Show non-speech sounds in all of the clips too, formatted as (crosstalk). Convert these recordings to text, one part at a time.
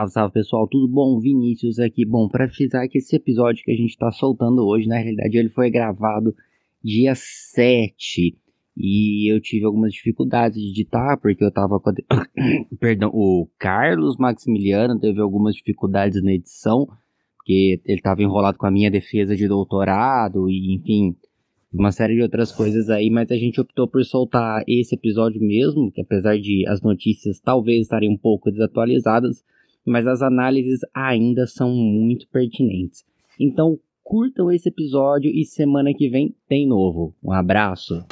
Salve, salve pessoal, tudo bom? Vinícius aqui. Bom, para frisar que esse episódio que a gente tá soltando hoje, na realidade, ele foi gravado dia 7 e eu tive algumas dificuldades de editar porque eu tava com a... (coughs) Perdão, o Carlos Maximiliano teve algumas dificuldades na edição porque ele tava enrolado com a minha defesa de doutorado e enfim, uma série de outras coisas aí, mas a gente optou por soltar esse episódio mesmo, que apesar de as notícias talvez estarem um pouco desatualizadas, mas as análises ainda são muito pertinentes. Então, curtam esse episódio e semana que vem tem novo. Um abraço.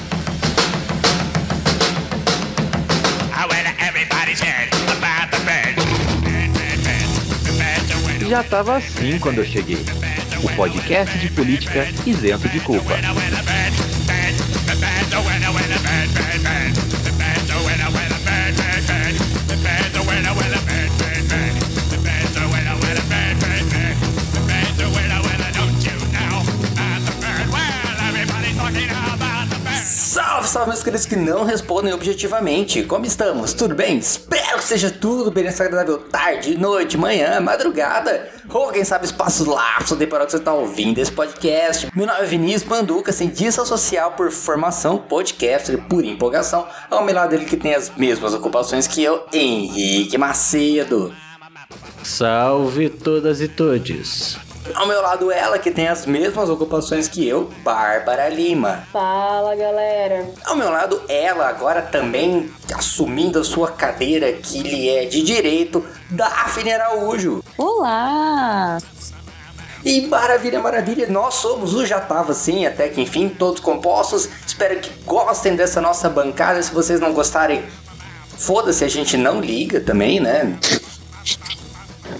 Já estava assim quando eu cheguei. O podcast de política isento de culpa. Salve, meus queridos que não respondem objetivamente. Como estamos? Tudo bem? Espero que seja tudo bem nessa agradável tarde, noite, manhã, madrugada. Ou quem sabe espaços lapsos de que você está ouvindo esse podcast. Meu nome é Vinícius Manduca, cientista social por formação, podcaster por empolgação. Ao meu lado dele que tem as mesmas ocupações que eu, Henrique Macedo. Salve todas e todes. Ao meu lado, ela que tem as mesmas ocupações que eu, Bárbara Lima. Fala galera. Ao meu lado, ela agora também assumindo a sua cadeira que lhe é de direito, Daphne Araújo. Olá! E maravilha, maravilha, nós somos o Já Tava Assim, até que enfim, todos compostos. Espero que gostem dessa nossa bancada. Se vocês não gostarem, foda-se, a gente não liga também, né?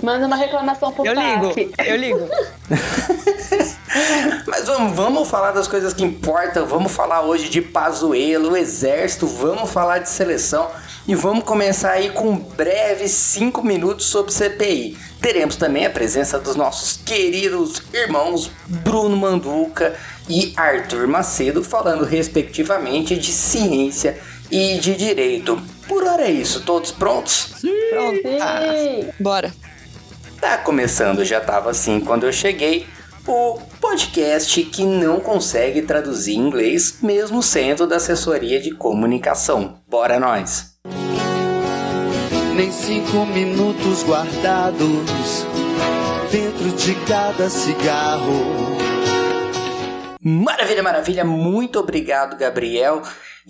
Manda uma reclamação pro Eu ligo, TAF. eu ligo. (laughs) Mas vamos, vamos falar das coisas que importam. Vamos falar hoje de Pazuello, o Exército. Vamos falar de seleção. E vamos começar aí com breves 5 minutos sobre CPI. Teremos também a presença dos nossos queridos irmãos Bruno Manduca e Arthur Macedo, falando respectivamente de ciência e de direito. Por hora é isso, todos prontos? Pronto. Ah, Sim. bora. Tá começando, já tava assim quando eu cheguei, o podcast que não consegue traduzir em inglês, mesmo sendo da assessoria de comunicação. Bora nós! nem cinco minutos guardados dentro de cada cigarro. Maravilha, maravilha, muito obrigado, Gabriel.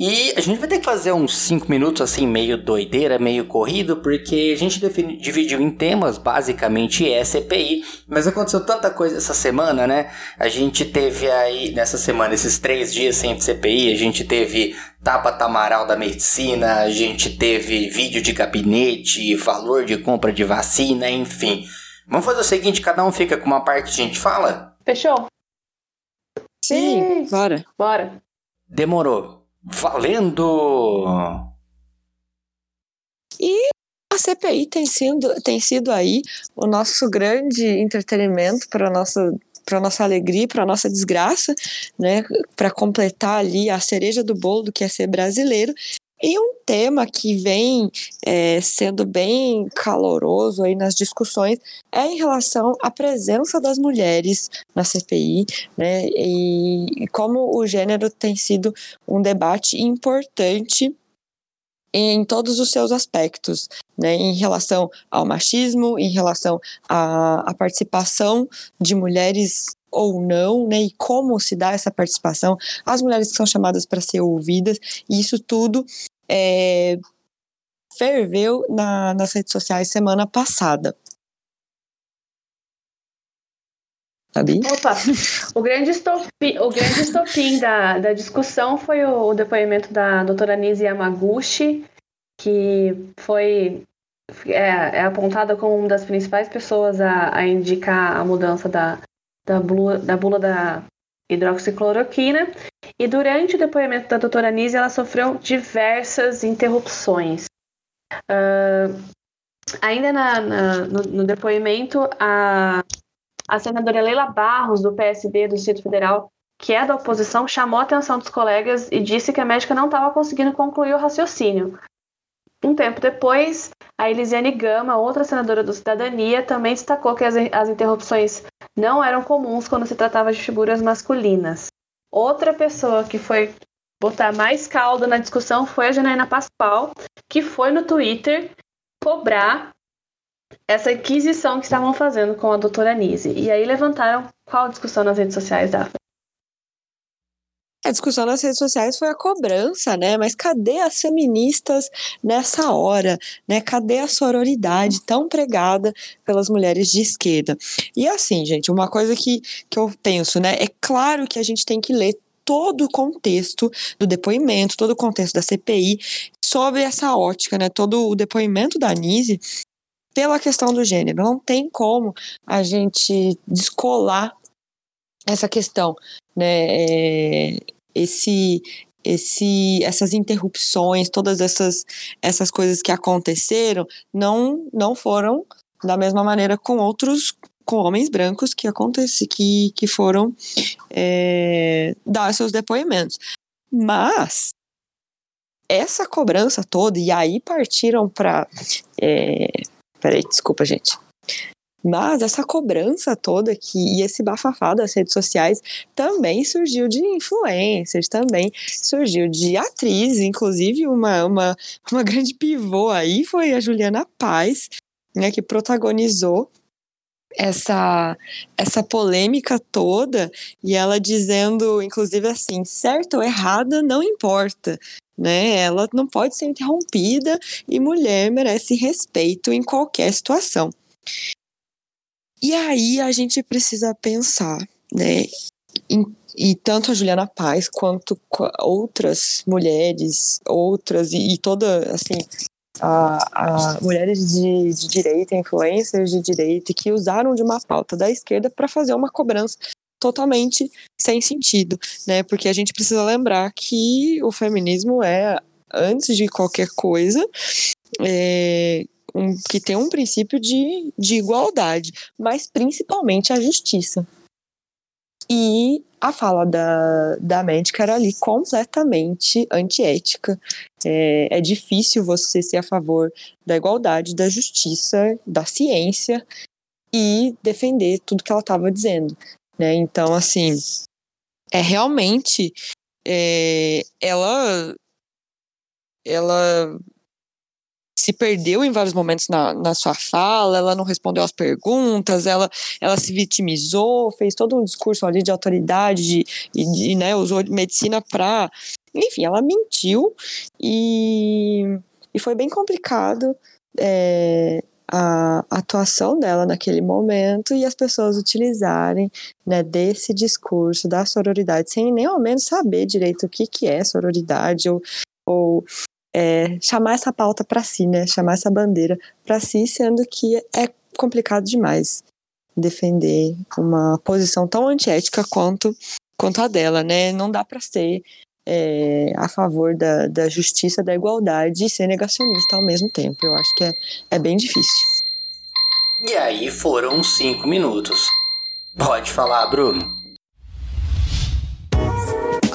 E a gente vai ter que fazer uns 5 minutos assim, meio doideira, meio corrido, porque a gente defini- dividiu em temas, basicamente é CPI, mas aconteceu tanta coisa essa semana, né? A gente teve aí, nessa semana, esses três dias sem CPI, a gente teve tapa tamaral da medicina, a gente teve vídeo de gabinete, valor de compra de vacina, enfim. Vamos fazer o seguinte, cada um fica com uma parte que a gente fala? Fechou? Sim, Sim. bora. Bora. Demorou. Valendo! E a CPI tem sido, tem sido aí o nosso grande entretenimento para nossa para nossa alegria, para nossa desgraça, né, para completar ali a cereja do bolo do que é ser brasileiro. E um tema que vem é, sendo bem caloroso aí nas discussões é em relação à presença das mulheres na CPI, né, e como o gênero tem sido um debate importante em todos os seus aspectos, né, em relação ao machismo, em relação à, à participação de mulheres ou não, né, e como se dá essa participação, as mulheres que são chamadas para ser ouvidas, e isso tudo é, ferveu na, nas redes sociais semana passada. Sabe? Opa, o grande estopim, o grande estopim da, da discussão foi o, o depoimento da doutora Nise Yamaguchi, que foi é, é apontada como uma das principais pessoas a, a indicar a mudança da, da, bula, da bula da hidroxicloroquina. E durante o depoimento da doutora Nise, ela sofreu diversas interrupções. Ah, ainda na, na- no, no depoimento, a, a senadora Leila Barros, do PSD do Distrito Federal, que é da oposição, chamou a atenção dos colegas e disse que a médica não estava conseguindo concluir o raciocínio. Um tempo depois, a Elisiane Gama, outra senadora do Cidadania, também destacou que as, as interrupções não eram comuns quando se tratava de figuras masculinas. Outra pessoa que foi botar mais caldo na discussão foi a Janaína Pascoal, que foi no Twitter cobrar essa aquisição que estavam fazendo com a doutora Nise. E aí levantaram qual discussão nas redes sociais, da a discussão nas redes sociais foi a cobrança, né? Mas cadê as feministas nessa hora, né? Cadê a sororidade tão pregada pelas mulheres de esquerda? E assim, gente, uma coisa que, que eu penso, né? É claro que a gente tem que ler todo o contexto do depoimento, todo o contexto da CPI sobre essa ótica, né? Todo o depoimento da Anise pela questão do gênero. Não tem como a gente descolar essa questão, né? É, esse esse essas interrupções, todas essas essas coisas que aconteceram, não não foram da mesma maneira com outros com homens brancos que acontece que que foram é, dar seus depoimentos. Mas essa cobrança toda e aí partiram para é, peraí, desculpa gente mas essa cobrança toda aqui e esse bafafá das redes sociais também surgiu de influencers, também surgiu de atrizes, inclusive uma, uma, uma (laughs) grande pivô aí foi a Juliana Paz, né, que protagonizou essa essa polêmica toda e ela dizendo inclusive assim certo ou errada não importa né? Ela não pode ser interrompida e mulher merece respeito em qualquer situação e aí a gente precisa pensar, né? Em, e tanto a Juliana Paz quanto outras mulheres, outras, e, e toda, assim, a, a mulheres de, de direita, influencers de direita, que usaram de uma pauta da esquerda para fazer uma cobrança totalmente sem sentido, né? Porque a gente precisa lembrar que o feminismo é, antes de qualquer coisa, é, um, que tem um princípio de, de igualdade, mas principalmente a justiça. E a fala da, da médica era ali completamente antiética. É, é difícil você ser a favor da igualdade, da justiça, da ciência e defender tudo que ela estava dizendo. Né? Então, assim, é realmente. É, ela ela se perdeu em vários momentos na, na sua fala, ela não respondeu as perguntas, ela, ela se vitimizou, fez todo um discurso ali de autoridade de, e de, né, usou medicina para. Enfim, ela mentiu e, e foi bem complicado é, a atuação dela naquele momento e as pessoas utilizarem né, desse discurso da sororidade sem nem ao menos saber direito o que, que é sororidade ou, ou é, chamar essa pauta para si, né? Chamar essa bandeira para si, sendo que é complicado demais defender uma posição tão antiética quanto, quanto a dela, né? Não dá para ser é, a favor da, da justiça, da igualdade e ser negacionista ao mesmo tempo. Eu acho que é, é bem difícil. E aí foram cinco minutos. Pode falar, Bruno.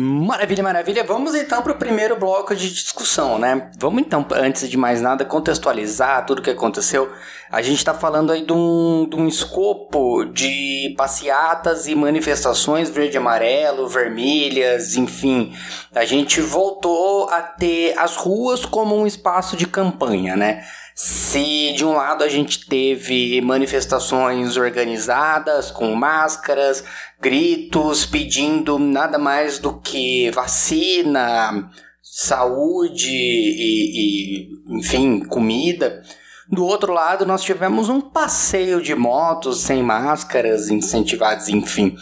Maravilha, maravilha. Vamos então para o primeiro bloco de discussão, né? Vamos então, antes de mais nada, contextualizar tudo o que aconteceu. A gente está falando aí de um, de um escopo de passeatas e manifestações verde amarelo, vermelhas, enfim. A gente voltou a ter as ruas como um espaço de campanha, né? Se de um lado a gente teve manifestações organizadas com máscaras, gritos pedindo nada mais do que vacina, saúde e, e enfim, comida. Do outro lado, nós tivemos um passeio de motos sem máscaras, incentivados, enfim.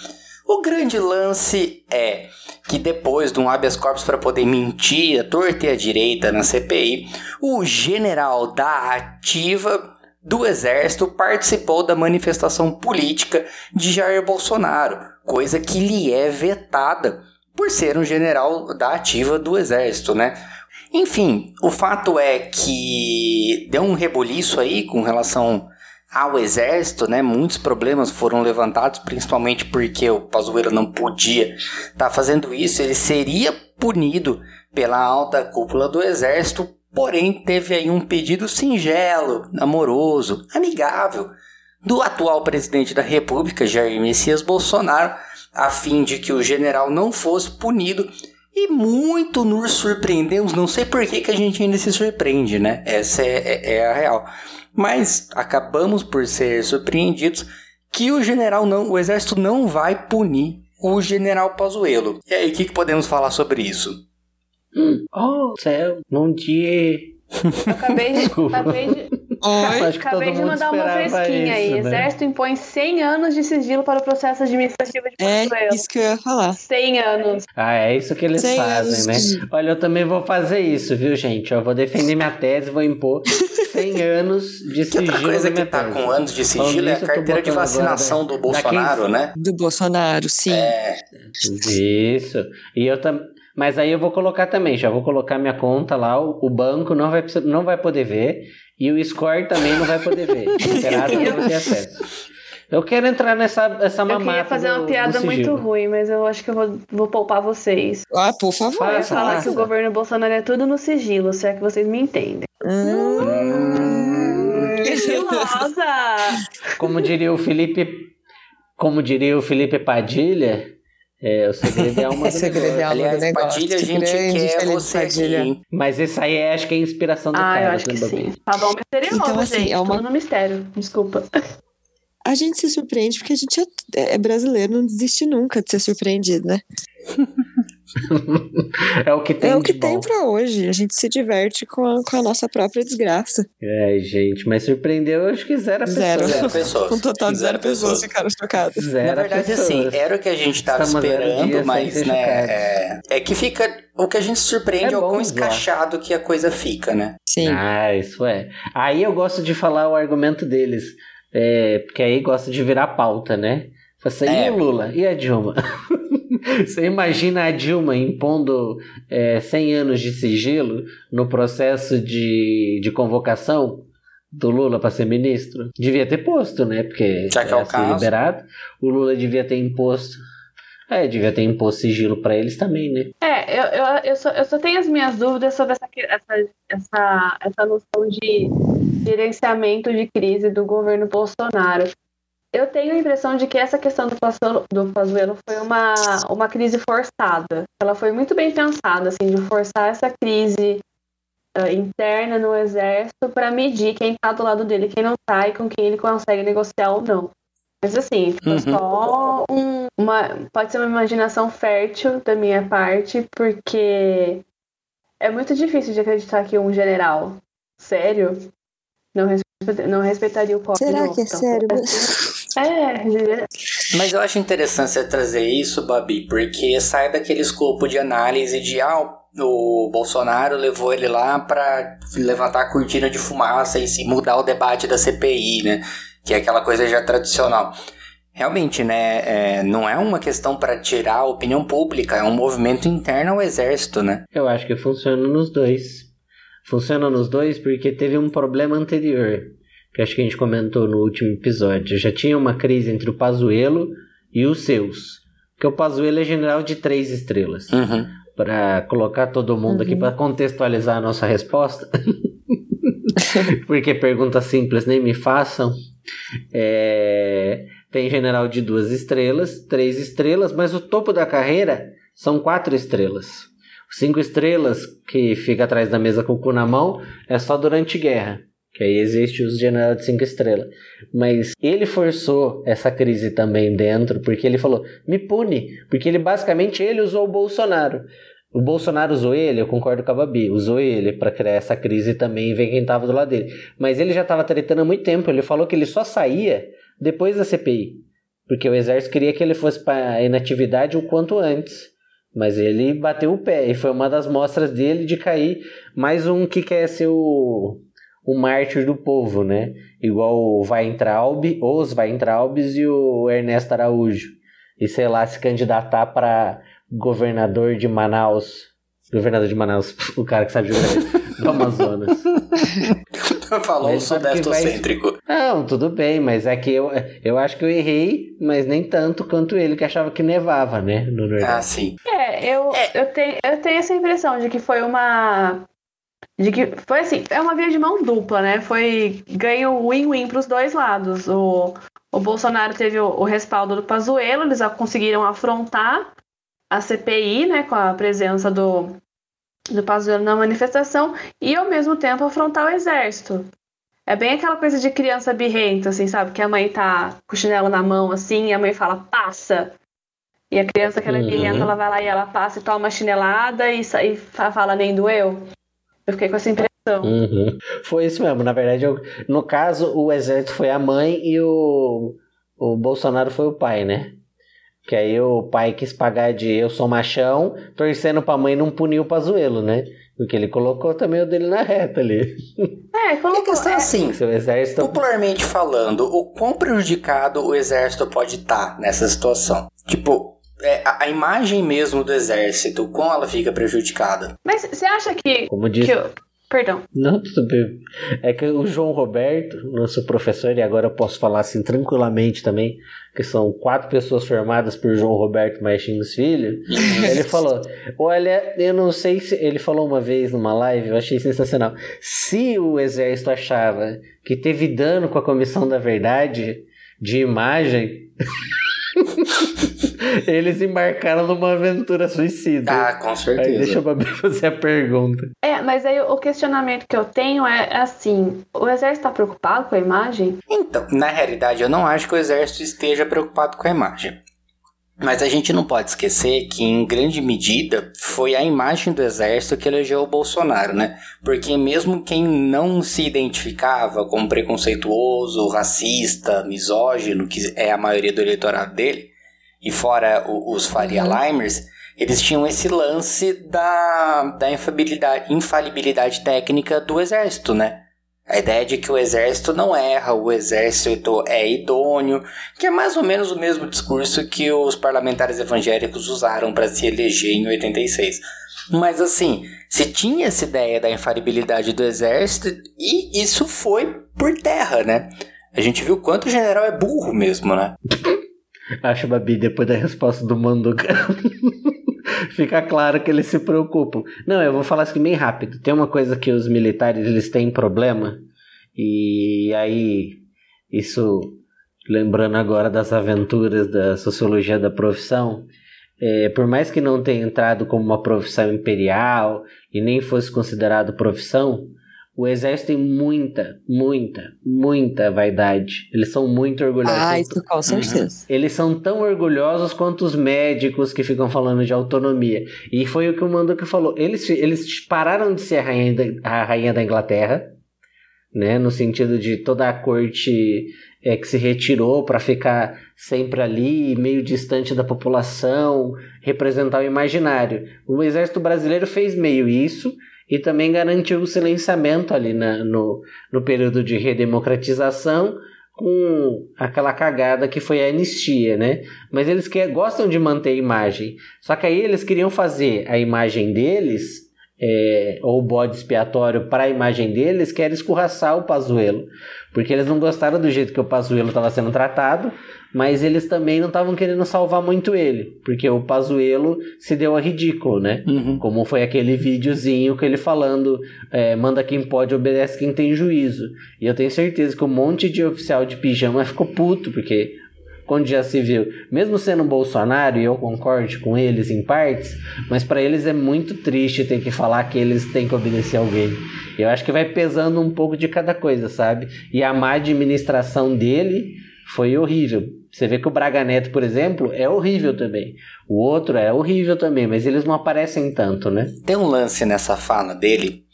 O grande lance é que depois de um habeas corpus para poder mentir a a direita na CPI, o general da ativa do Exército participou da manifestação política de Jair Bolsonaro, coisa que lhe é vetada por ser um general da ativa do Exército, né? Enfim, o fato é que deu um rebuliço aí com relação ao exército, né? Muitos problemas foram levantados, principalmente porque o Pazuello não podia estar tá fazendo isso. Ele seria punido pela alta cúpula do exército, porém teve aí um pedido singelo, amoroso, amigável do atual presidente da República, Jair Messias Bolsonaro, a fim de que o general não fosse punido e muito nos surpreendemos. Não sei por que, que a gente ainda se surpreende, né? Essa é, é, é a real. Mas acabamos por ser surpreendidos que o general não, o exército não vai punir o general Pazuello. E aí, o que, que podemos falar sobre isso? Oh, céu, bom dia. acabei de, acabei de, Oi? Acabei de mandar uma fresquinha aí. Né? Exército impõe 100 anos de sigilo para o processo administrativo de É isso que eu ia falar. 100 anos. Ah, é isso que eles fazem, né? Olha, eu também vou fazer isso, viu, gente? Eu vou defender minha tese, vou impor 100 (laughs) anos de sigilo. Outra coisa que tá com anos de sigilo é a carteira de vacinação agora, do Bolsonaro, daqui... né? Do Bolsonaro, sim. É. Isso. E eu também. Mas aí eu vou colocar também, já vou colocar minha conta lá, o, o banco não vai, não vai poder ver. E o score também não vai poder ver. (laughs) Esperado não ter acesso. Eu quero entrar nessa essa mamata. Eu queria fazer uma piada muito ruim, mas eu acho que eu vou, vou poupar vocês. Ah, por favor. Eu ia falar faça. que o governo Bolsonaro é tudo no sigilo, se é que vocês me entendem. Hum. Como diria o Felipe. Como diria o Felipe Padilha, é, o segredo é (laughs) alma do segredo é alma Aliás, do negócio. Padilha, a gente quer você Padilha. aqui. Mas isso aí é, acho que é a inspiração do ah, cara. eu acho que sim. Tá bom, misterioso, então, assim, gente. É uma... No mistério. Desculpa. A gente se surpreende porque a gente é, é brasileiro, não desiste nunca de ser surpreendido, né? (laughs) (laughs) é o que tem. É o que tem para hoje. A gente se diverte com a, com a nossa própria desgraça. É, gente, mas surpreendeu, acho que zero, zero. Zero (laughs) pessoas. Com um total de zero, zero pessoas ficaram chocadas. Zero Na verdade, pessoas. assim, era o que a gente tava Estamos esperando, mas, né, é, é, que fica. O que a gente surpreende é, é o quão escachado que a coisa fica, né? Sim. Ah, isso é. Aí eu gosto de falar o argumento deles. É, porque aí gosta de virar pauta, né? Você, é. e o Lula? E a Dilma? (laughs) Você imagina a Dilma impondo é, 100 anos de sigilo no processo de, de convocação do Lula para ser ministro? Devia ter posto, né? Porque Já que é o caso. liberado. O Lula devia ter imposto. É, devia ter imposto sigilo para eles também, né? É, eu, eu, eu, só, eu só tenho as minhas dúvidas sobre essa, essa, essa, essa noção de gerenciamento de crise do governo Bolsonaro. Eu tenho a impressão de que essa questão do Pazuello, do Pazuello foi uma, uma crise forçada. Ela foi muito bem pensada, assim, de forçar essa crise uh, interna no exército para medir quem está do lado dele, quem não está e com quem ele consegue negociar ou não. Mas assim, foi uhum. só um, uma. Pode ser uma imaginação fértil da minha parte, porque é muito difícil de acreditar que um general sério não, respeita, não respeitaria o corpo Será que é sério? É, Mas eu acho interessante você trazer isso, Babi, porque sai daquele escopo de análise de ah, o Bolsonaro levou ele lá para levantar a cortina de fumaça e se mudar o debate da CPI, né? Que é aquela coisa já tradicional. Realmente, né? É, não é uma questão para tirar a opinião pública, é um movimento interno ao exército, né? Eu acho que funciona nos dois. Funciona nos dois porque teve um problema anterior que acho que a gente comentou no último episódio. Já tinha uma crise entre o Pazuello e os seus. Porque o Pazuello é general de três estrelas. Uhum. Para colocar todo mundo uhum. aqui, para contextualizar a nossa resposta. (laughs) porque perguntas simples nem me façam. É... Tem general de duas estrelas, três estrelas, mas o topo da carreira são quatro estrelas. Cinco estrelas, que fica atrás da mesa com o cu na mão, é só durante guerra. Que aí existe os generais de cinco estrelas. Mas ele forçou essa crise também dentro, porque ele falou, me pune. Porque ele basicamente ele usou o Bolsonaro. O Bolsonaro usou ele, eu concordo com a Babi, usou ele para criar essa crise também e ver quem tava do lado dele. Mas ele já estava tretando há muito tempo, ele falou que ele só saía depois da CPI. Porque o exército queria que ele fosse para inatividade o quanto antes. Mas ele bateu o pé e foi uma das mostras dele de cair mais um que quer ser o o mártir do povo, né? Igual o Weintraub, os Weintraubs e o Ernesto Araújo. E sei lá, se candidatar para governador de Manaus. Governador de Manaus, (laughs) o cara que sabe geografia (laughs) do Amazonas. (laughs) Falou o sudestocêntrico. Vai... Não, tudo bem, mas é que eu, eu acho que eu errei, mas nem tanto quanto ele que achava que nevava, né? No Nordeste. Ah, sim. É, eu, é. Eu, tenho, eu tenho essa impressão de que foi uma de que foi assim, é uma via de mão dupla, né? Foi ganho win-win para os dois lados. O, o Bolsonaro teve o, o respaldo do Pazuello, eles conseguiram afrontar a CPI, né, com a presença do, do Pazuello na manifestação e ao mesmo tempo afrontar o exército. É bem aquela coisa de criança birrenta, assim, sabe? Que a mãe tá com o chinelo na mão, assim, e a mãe fala, passa. E a criança que ela é uhum. birrenta, ela vai lá e ela passa e toma uma chinelada e, e fala, nem doeu. Eu fiquei com essa impressão. Uhum. Foi isso mesmo. Na verdade, eu, no caso, o exército foi a mãe e o, o Bolsonaro foi o pai, né? Que aí o pai quis pagar de eu sou machão, torcendo pra mãe não punir o Pazuelo, né? Porque ele colocou também o dele na reta ali. É, colocou. E a questão é assim, Seu exército... popularmente falando, o quão prejudicado o exército pode estar tá nessa situação? Tipo, é, a, a, imagem mesmo do exército, o quão ela fica prejudicada? Mas você acha que... Como disse... Que Perdão. Não, tudo bem. É que o João Roberto, nosso professor, e agora eu posso falar assim tranquilamente também, que são quatro pessoas formadas por João Roberto Martins Filho, ele falou: Olha, eu não sei se. Ele falou uma vez numa live, eu achei sensacional. Se o exército achava que teve dano com a Comissão da Verdade de imagem. (laughs) (laughs) Eles embarcaram numa aventura suicida. Ah, com certeza. Aí deixa eu fazer a pergunta. É, mas aí o questionamento que eu tenho é assim: o exército está preocupado com a imagem? Então, na realidade, eu não acho que o exército esteja preocupado com a imagem. Mas a gente não pode esquecer que, em grande medida, foi a imagem do exército que elegeu o Bolsonaro, né? Porque mesmo quem não se identificava como preconceituoso, racista, misógino, que é a maioria do eleitorado dele, e fora os Faria uhum. Limers, eles tinham esse lance da, da infalibilidade, infalibilidade técnica do exército, né? A ideia de que o exército não erra, o exército é idôneo, que é mais ou menos o mesmo discurso que os parlamentares evangélicos usaram para se eleger em 86. Mas assim, se tinha essa ideia da infalibilidade do exército, e isso foi por terra, né? A gente viu quanto o general é burro mesmo, né? (laughs) Acho, Babi, depois da resposta do Manduca, (laughs) fica claro que eles se preocupam. Não, eu vou falar assim bem rápido. Tem uma coisa que os militares eles têm problema, e aí, isso, lembrando agora das aventuras da sociologia da profissão, é, por mais que não tenha entrado como uma profissão imperial e nem fosse considerado profissão, o exército tem muita, muita, muita vaidade. Eles são muito orgulhosos. Ah, isso com certeza. Eles são tão orgulhosos quanto os médicos que ficam falando de autonomia. E foi o que o Manduca falou. Eles, eles pararam de ser a rainha da, a rainha da Inglaterra, né? No sentido de toda a corte é, que se retirou para ficar sempre ali, meio distante da população, representar o imaginário. O exército brasileiro fez meio isso e também garantiu o silenciamento ali na, no, no período de redemocratização com aquela cagada que foi a anistia, né? Mas eles que, gostam de manter a imagem. Só que aí eles queriam fazer a imagem deles, é, ou bode expiatório para a imagem deles, que era escorraçar o Pazuelo. Porque eles não gostaram do jeito que o Pazuelo estava sendo tratado, mas eles também não estavam querendo salvar muito ele, porque o Pazuello se deu a ridículo, né? Uhum. Como foi aquele videozinho que ele falando, é, manda quem pode, obedece quem tem juízo. E eu tenho certeza que um monte de oficial de pijama ficou puto, porque quando já se viu, mesmo sendo Bolsonaro, e eu concordo com eles em partes, mas para eles é muito triste ter que falar que eles têm que obedecer alguém. Eu acho que vai pesando um pouco de cada coisa, sabe? E a má administração dele foi horrível. Você vê que o Braga Neto, por exemplo, é horrível também. O outro é horrível também, mas eles não aparecem tanto, né? Tem um lance nessa fala dele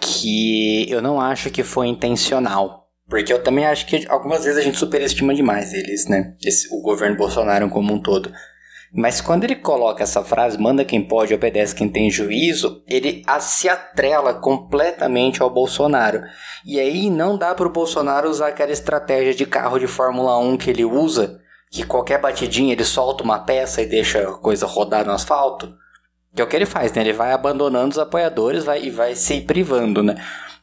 que eu não acho que foi intencional. Porque eu também acho que algumas vezes a gente superestima demais eles, né? Esse, o governo Bolsonaro como um todo. Mas quando ele coloca essa frase, manda quem pode, obedece quem tem juízo, ele se atrela completamente ao Bolsonaro. E aí não dá para o Bolsonaro usar aquela estratégia de carro de Fórmula 1 que ele usa, que qualquer batidinha ele solta uma peça e deixa a coisa rodar no asfalto. Que é o que ele faz, né? Ele vai abandonando os apoiadores vai, e vai se privando, né?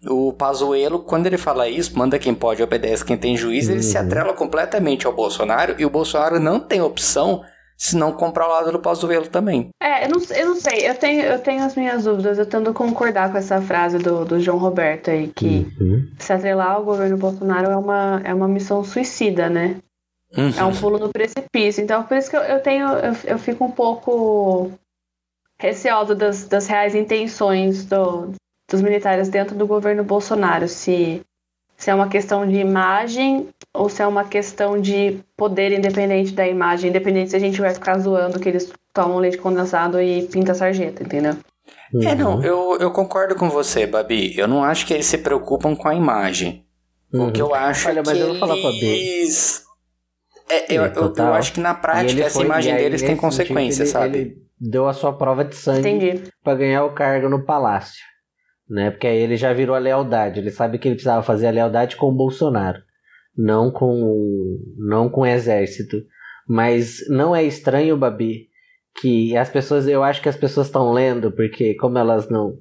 O Pazuello, quando ele fala isso, manda quem pode, obedece quem tem juízo, uhum. ele se uhum. atrela completamente ao Bolsonaro e o Bolsonaro não tem opção se não comprar o lado do Pazuello também. É, eu não, eu não sei, eu tenho, eu tenho as minhas dúvidas, eu tento concordar com essa frase do, do João Roberto aí, que uhum. se atrelar ao governo Bolsonaro é uma, é uma missão suicida, né? Uhum. É um pulo no precipício. Então, por isso que eu, eu tenho, eu, eu fico um pouco receosa das, das reais intenções do, dos militares dentro do governo Bolsonaro, se, se é uma questão de imagem ou se é uma questão de poder independente da imagem, independente se a gente vai ficar zoando que eles tomam leite condensado e pinta sarjeta, entendeu? É, não, eu, eu concordo com você, Babi. Eu não acho que eles se preocupam com a imagem. Uhum. O que eu acho Olha, é que eu vou eles... É, eu, é, eu, eu, acho que na prática essa foi, imagem deles tem consequências, sabe? Ele deu a sua prova de sangue para ganhar o cargo no palácio né? Porque aí ele já virou a lealdade. Ele sabe que ele precisava fazer a lealdade com o Bolsonaro, não com não com o exército. Mas não é estranho, Babi, que as pessoas, eu acho que as pessoas estão lendo porque como elas não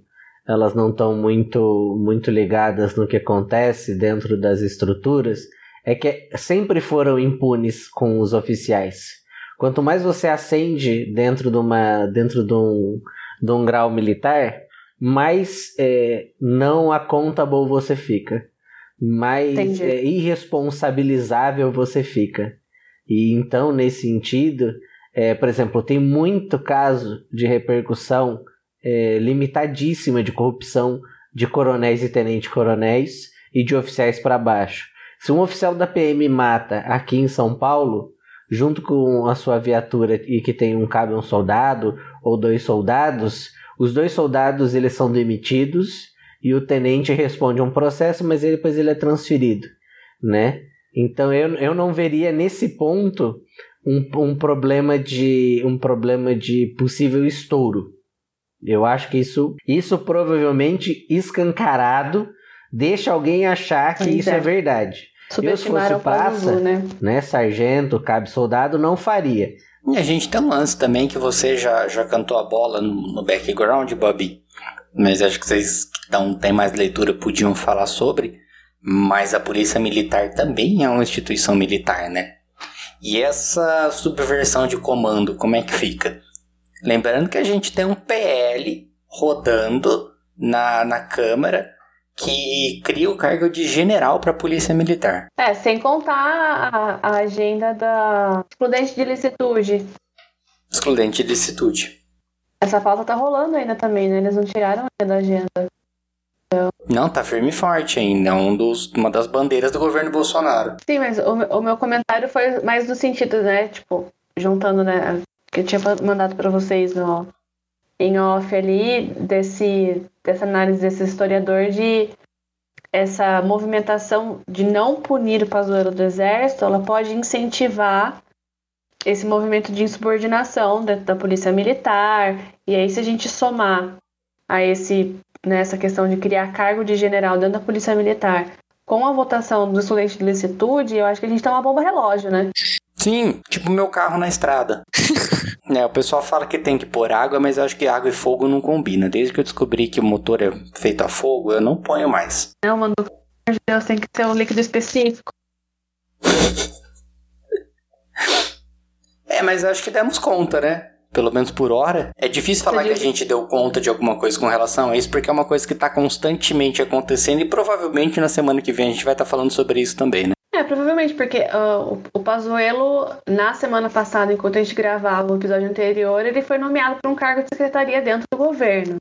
elas não estão muito muito ligadas no que acontece dentro das estruturas, é que sempre foram impunes com os oficiais. Quanto mais você acende dentro de uma dentro de um, de um grau militar, mais é, não accountable você fica. Mais é, irresponsabilizável você fica. E então, nesse sentido, é, por exemplo, tem muito caso de repercussão é, limitadíssima de corrupção de coronéis e tenente-coronéis e de oficiais para baixo. Se um oficial da PM mata aqui em São Paulo, junto com a sua viatura e que tem um cabe um soldado ou dois soldados, os dois soldados eles são demitidos e o tenente responde a um processo, mas ele, depois ele é transferido, né? Então eu, eu não veria nesse ponto um, um problema de um problema de possível estouro. Eu acho que isso isso provavelmente escancarado deixa alguém achar que isso é, é verdade. Eu se fosse praça, né? né, sargento, cabe soldado, não faria. E a gente tem um lance também que você já, já cantou a bola no, no background, Bobby. Mas acho que vocês que não têm mais leitura podiam falar sobre. Mas a polícia militar também é uma instituição militar, né? E essa subversão de comando, como é que fica? Lembrando que a gente tem um PL rodando na, na Câmara que cria o cargo de general para a Polícia Militar. É, sem contar a, a agenda da excludente de licitude. Excludente de licitude. Essa pauta tá rolando ainda também, né? Eles não tiraram ainda da agenda. Então... Não, tá firme e forte ainda. É um dos, uma das bandeiras do governo Bolsonaro. Sim, mas o, o meu comentário foi mais no sentido, né? Tipo, juntando, né? Que eu tinha mandado para vocês no, em off ali desse, dessa análise desse historiador de essa movimentação de não punir o Pazuello do exército, ela pode incentivar esse movimento de insubordinação dentro da polícia militar. E aí, se a gente somar a esse nessa né, questão de criar cargo de general dentro da polícia militar com a votação do estudante de licitude, eu acho que a gente tá uma bomba relógio, né? Sim, tipo meu carro na estrada. (laughs) é, o pessoal fala que tem que pôr água, mas eu acho que água e fogo não combina. Desde que eu descobri que o motor é feito a fogo, eu não ponho mais. Não, mano, de Deus, tem que ter um líquido específico. (laughs) é, mas acho que demos conta, né? Pelo menos por hora. É difícil falar que a gente deu conta de alguma coisa com relação a isso, porque é uma coisa que está constantemente acontecendo e provavelmente na semana que vem a gente vai estar tá falando sobre isso também, né? É, provavelmente, porque uh, o, o Pazuello, na semana passada, enquanto a gente gravava o episódio anterior, ele foi nomeado para um cargo de secretaria dentro do governo.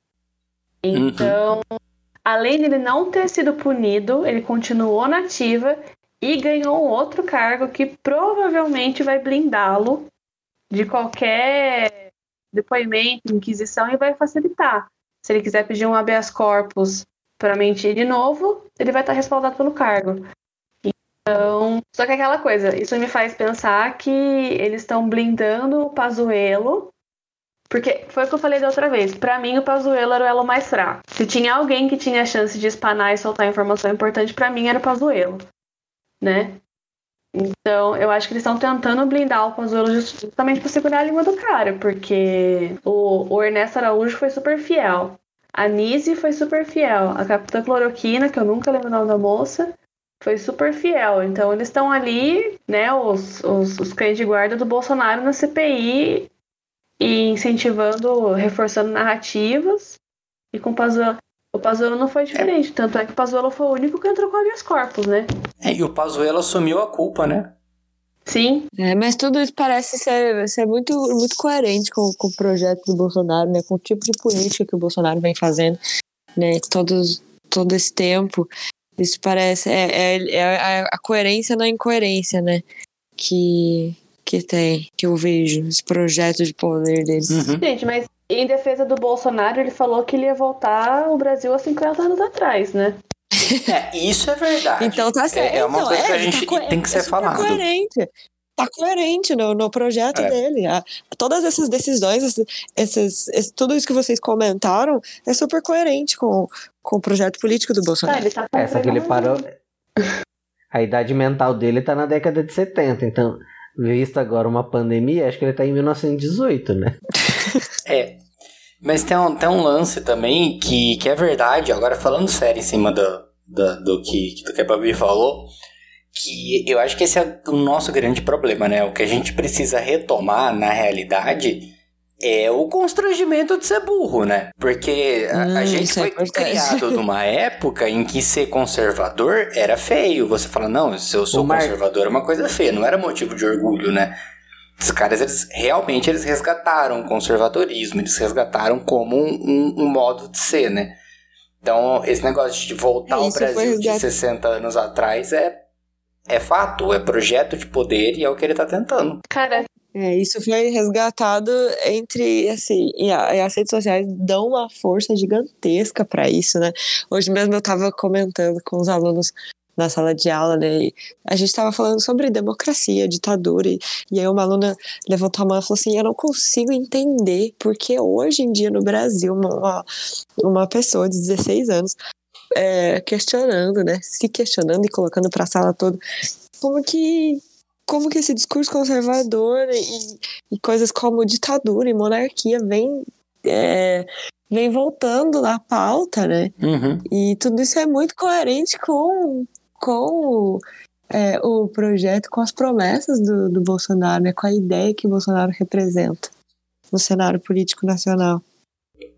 Então, uhum. além de ele não ter sido punido, ele continuou na ativa e ganhou um outro cargo que provavelmente vai blindá-lo de qualquer depoimento, inquisição e vai facilitar. Se ele quiser pedir um habeas corpus para mentir de novo, ele vai estar respaldado pelo cargo. Então, só que aquela coisa, isso me faz pensar que eles estão blindando o Pazuello, porque foi o que eu falei da outra vez. Para mim, o Pazuello era o elo mais fraco. Se tinha alguém que tinha chance de espanar e soltar informação importante, para mim era o Pazuello, né? Então, eu acho que eles estão tentando blindar o Pazuello justamente para segurar a língua do cara, porque o, o Ernesto Araújo foi super fiel. A Nise foi super fiel. A Capitã Cloroquina, que eu nunca lembro o nome da moça, foi super fiel. Então, eles estão ali, né, os, os, os cães de guarda do Bolsonaro na CPI e incentivando, reforçando narrativas. E com o Pazuello, o Pazuello não foi diferente, é. tanto é que o Pazuello foi o único que entrou com habeas corpus, né? É, e o Pazuello assumiu a culpa, né? Sim. É, mas tudo isso parece ser, ser muito, muito coerente com, com o projeto do Bolsonaro, né? Com o tipo de política que o Bolsonaro vem fazendo, né? Todos, todo esse tempo. Isso parece. É, é, é a, a coerência na incoerência, né? Que, que tem, que eu vejo, esse projeto de poder deles. Uhum. Gente, mas em defesa do Bolsonaro, ele falou que ele ia voltar o Brasil há 50 anos atrás, né? É, isso é verdade. Então tá certo. É, é uma então, coisa é, que a gente tá tem que ser é falado. coerente. Tá coerente no, no projeto é. dele. A, todas essas decisões, esses, esses, esse, tudo isso que vocês comentaram é super coerente com, com o projeto político do Bolsonaro. Tá, ele tá Essa que ele parou. A idade mental dele tá na década de 70, então visto agora uma pandemia, acho que ele tá em 1918, né? é. Mas tem um, tem um lance também que, que é verdade, agora falando sério em cima do, do, do, que, do que a Babi falou, que eu acho que esse é o nosso grande problema, né? O que a gente precisa retomar na realidade é o constrangimento de ser burro, né? Porque a, hum, a gente foi é criado numa época em que ser conservador era feio. Você fala, não, se eu sou conservador é uma coisa feia, não era motivo de orgulho, né? Os caras, eles realmente eles resgataram o conservadorismo, eles resgataram como um, um, um modo de ser, né? Então, esse negócio de voltar é, ao Brasil de 60 anos atrás é, é fato, é projeto de poder e é o que ele tá tentando. Cara, é, isso foi resgatado entre, assim, e, a, e, as redes sociais dão uma força gigantesca para isso, né? Hoje mesmo eu estava comentando com os alunos na sala de aula, né? E a gente estava falando sobre democracia, ditadura, e, e aí uma aluna levantou a mão e falou assim: Eu não consigo entender porque hoje em dia no Brasil, uma, uma pessoa de 16 anos é, questionando, né? Se questionando e colocando para a sala toda, como que como que esse discurso conservador e, e coisas como ditadura e monarquia vem, é, vem voltando na pauta, né? Uhum. E tudo isso é muito coerente com, com é, o projeto, com as promessas do, do Bolsonaro, né? com a ideia que o Bolsonaro representa no cenário político nacional.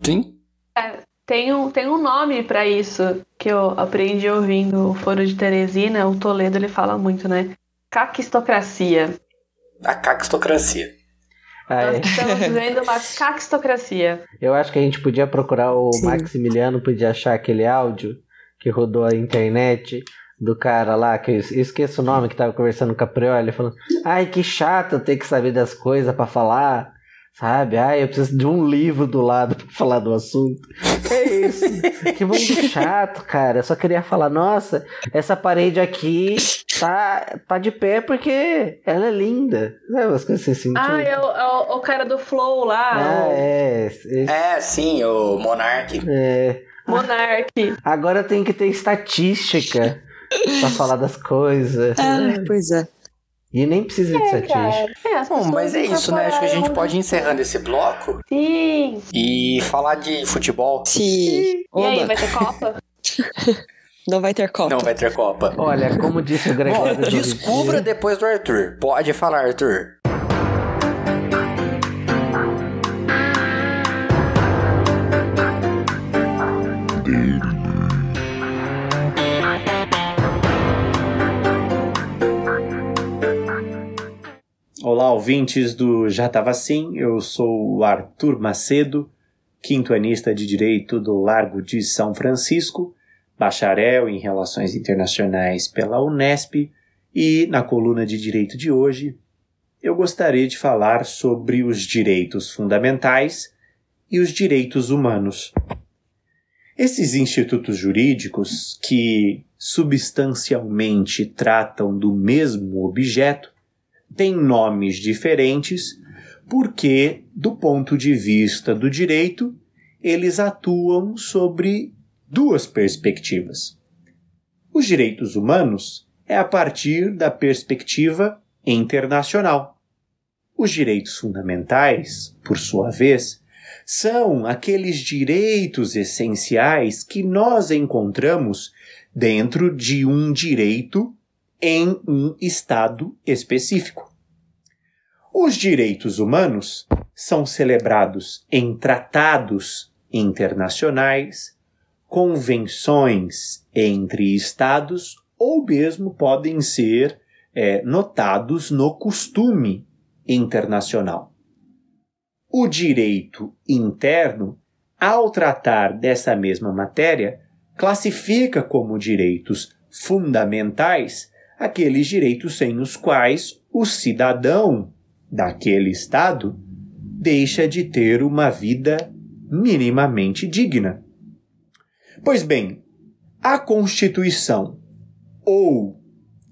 Sim. É, tem, um, tem um nome para isso que eu aprendi ouvindo o Foro de Teresina, o Toledo ele fala muito, né? caquistocracia. A caquistocracia. Ah, Nós estamos vivendo uma caquistocracia. Eu acho que a gente podia procurar o Sim. Maximiliano, podia achar aquele áudio que rodou a internet do cara lá, que eu esqueço o nome, que tava conversando com a Prioli, falando: Ai, que chato ter que saber das coisas para falar. Sabe? Ah, eu preciso de um livro do lado pra falar do assunto. É isso. que mundo (laughs) chato, cara. Eu só queria falar, nossa, essa parede aqui tá, tá de pé porque ela é linda. Sabe as coisas assim. Ah, é o, é o, cara do Flow lá. Ah, é. É, sim, o Monark. É. Monark. Agora tem que ter estatística pra falar das coisas. Ah, pois é. E nem precisa de estatística. É, Bom, mas é isso, né? Acho que a gente pode ir encerrando esse bloco. Sim. E falar de futebol. Sim. E aí, vai ter Copa? (laughs) Não vai ter Copa. Não vai ter Copa. Olha, como disse o Gregório. Bom, descubra depois do Arthur. Pode falar, Arthur. Olá, ouvintes do Já Tava Assim, eu sou o Arthur Macedo, quinto anista de Direito do Largo de São Francisco, bacharel em Relações Internacionais pela Unesp, e na coluna de Direito de hoje eu gostaria de falar sobre os direitos fundamentais e os direitos humanos. Esses institutos jurídicos, que substancialmente tratam do mesmo objeto, têm nomes diferentes porque, do ponto de vista do direito, eles atuam sobre duas perspectivas. Os direitos humanos é a partir da perspectiva internacional. Os direitos fundamentais, por sua vez, são aqueles direitos essenciais que nós encontramos dentro de um direito em um Estado específico. Os direitos humanos são celebrados em tratados internacionais, convenções entre Estados ou mesmo podem ser é, notados no costume internacional. O direito interno, ao tratar dessa mesma matéria, classifica como direitos fundamentais aqueles direitos sem os quais o cidadão daquele Estado deixa de ter uma vida minimamente digna. Pois bem, a Constituição, ou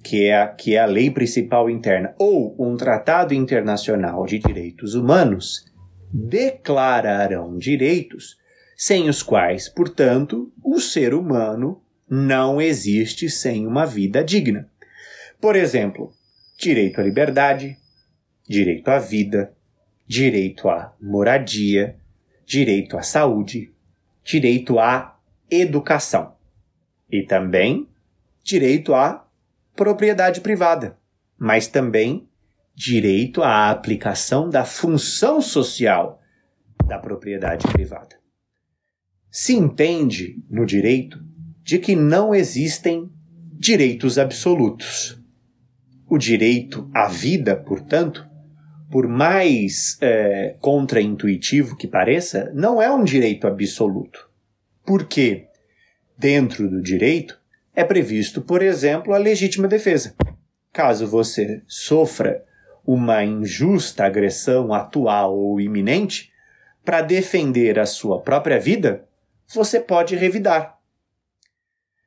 que é, a, que é a lei principal interna, ou um tratado internacional de direitos humanos, declararão direitos sem os quais, portanto, o ser humano não existe sem uma vida digna. Por exemplo, direito à liberdade, direito à vida, direito à moradia, direito à saúde, direito à educação e também direito à propriedade privada, mas também direito à aplicação da função social da propriedade privada. Se entende no direito de que não existem direitos absolutos. O direito à vida, portanto, por mais é, contraintuitivo que pareça, não é um direito absoluto. Porque, dentro do direito, é previsto, por exemplo, a legítima defesa. Caso você sofra uma injusta agressão atual ou iminente, para defender a sua própria vida, você pode revidar.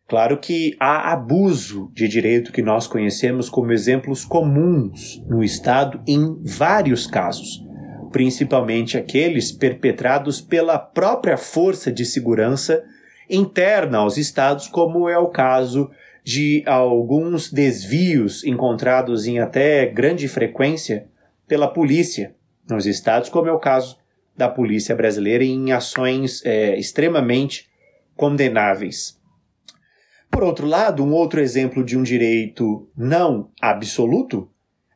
Claro que há abuso de direito que nós conhecemos como exemplos comuns no Estado em vários casos, principalmente aqueles perpetrados pela própria força de segurança interna aos Estados, como é o caso de alguns desvios encontrados em até grande frequência pela polícia nos Estados, como é o caso da polícia brasileira em ações é, extremamente condenáveis. Por outro lado, um outro exemplo de um direito não absoluto,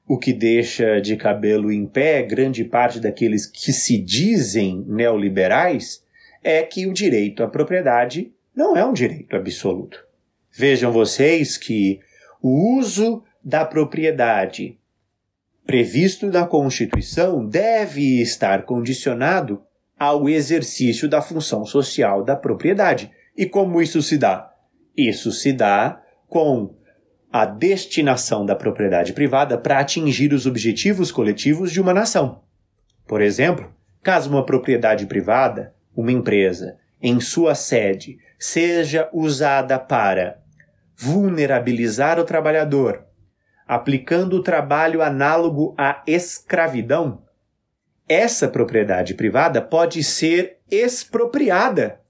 o que deixa de cabelo em pé grande parte daqueles que se dizem neoliberais, é que o direito à propriedade não é um direito absoluto. Vejam vocês que o uso da propriedade previsto na Constituição deve estar condicionado ao exercício da função social da propriedade. E como isso se dá? Isso se dá com a destinação da propriedade privada para atingir os objetivos coletivos de uma nação. Por exemplo, caso uma propriedade privada, uma empresa, em sua sede, seja usada para vulnerabilizar o trabalhador, aplicando o trabalho análogo à escravidão, essa propriedade privada pode ser expropriada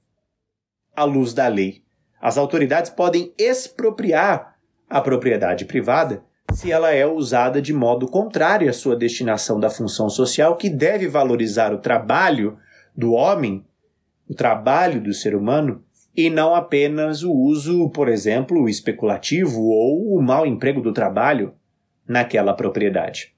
à luz da lei as autoridades podem expropriar a propriedade privada se ela é usada de modo contrário à sua destinação da função social, que deve valorizar o trabalho do homem, o trabalho do ser humano, e não apenas o uso, por exemplo, especulativo ou o mau emprego do trabalho naquela propriedade.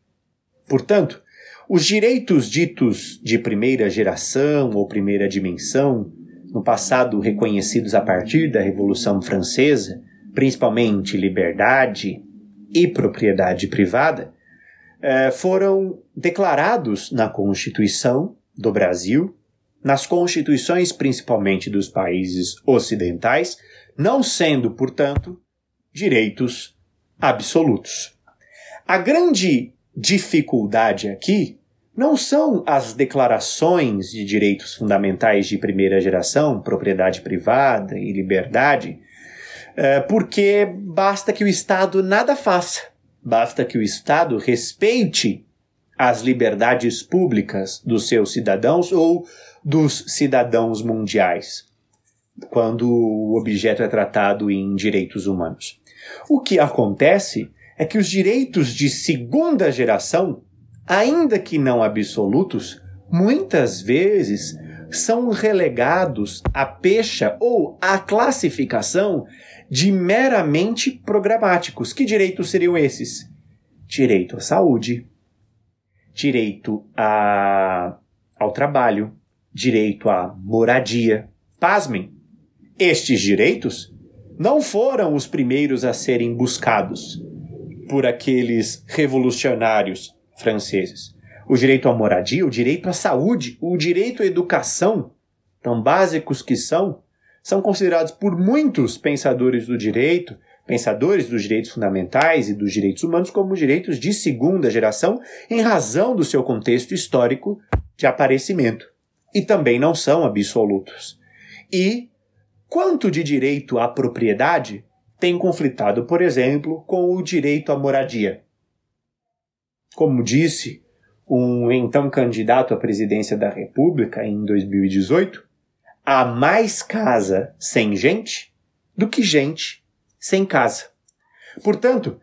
Portanto, os direitos ditos de primeira geração ou primeira dimensão no passado reconhecidos a partir da Revolução Francesa, principalmente liberdade e propriedade privada, eh, foram declarados na Constituição do Brasil, nas constituições principalmente dos países ocidentais, não sendo, portanto, direitos absolutos. A grande dificuldade aqui não são as declarações de direitos fundamentais de primeira geração, propriedade privada e liberdade, é, porque basta que o Estado nada faça, basta que o Estado respeite as liberdades públicas dos seus cidadãos ou dos cidadãos mundiais, quando o objeto é tratado em direitos humanos. O que acontece é que os direitos de segunda geração, ainda que não absolutos, muitas vezes são relegados à pecha ou à classificação de meramente programáticos. Que direitos seriam esses? Direito à saúde, direito a, ao trabalho, direito à moradia. Pasmem, estes direitos não foram os primeiros a serem buscados por aqueles revolucionários franceses. O direito à moradia, o direito à saúde, o direito à educação, tão básicos que são, são considerados por muitos pensadores do direito, pensadores dos direitos fundamentais e dos direitos humanos, como direitos de segunda geração, em razão do seu contexto histórico de aparecimento. E também não são absolutos. E quanto de direito à propriedade tem conflitado, por exemplo, com o direito à moradia? Como disse um então candidato à presidência da República em 2018, há mais casa sem gente do que gente sem casa. Portanto,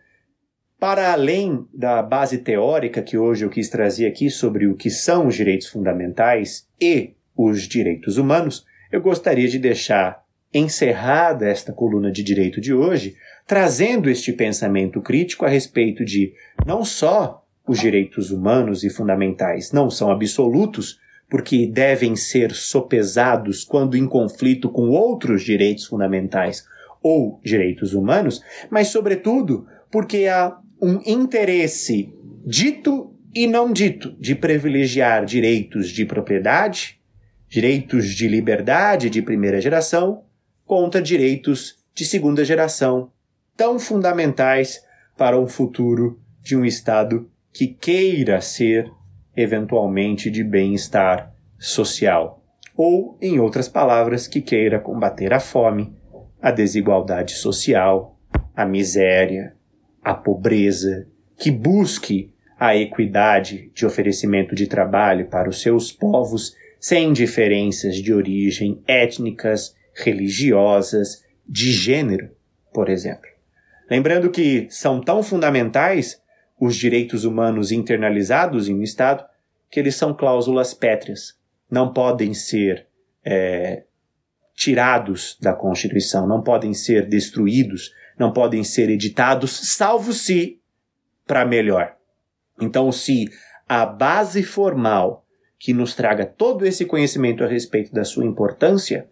para além da base teórica que hoje eu quis trazer aqui sobre o que são os direitos fundamentais e os direitos humanos, eu gostaria de deixar encerrada esta coluna de direito de hoje, trazendo este pensamento crítico a respeito de não só os direitos humanos e fundamentais não são absolutos, porque devem ser sopesados quando em conflito com outros direitos fundamentais ou direitos humanos, mas, sobretudo, porque há um interesse dito e não dito de privilegiar direitos de propriedade, direitos de liberdade de primeira geração, contra direitos de segunda geração, tão fundamentais para um futuro de um Estado que queira ser eventualmente de bem-estar social, ou, em outras palavras, que queira combater a fome, a desigualdade social, a miséria, a pobreza, que busque a equidade de oferecimento de trabalho para os seus povos sem diferenças de origem étnicas, religiosas, de gênero, por exemplo. Lembrando que são tão fundamentais os direitos humanos internalizados em um Estado que eles são cláusulas pétreas. Não podem ser é, tirados da Constituição, não podem ser destruídos, não podem ser editados, salvo se para melhor. Então, se a base formal que nos traga todo esse conhecimento a respeito da sua importância,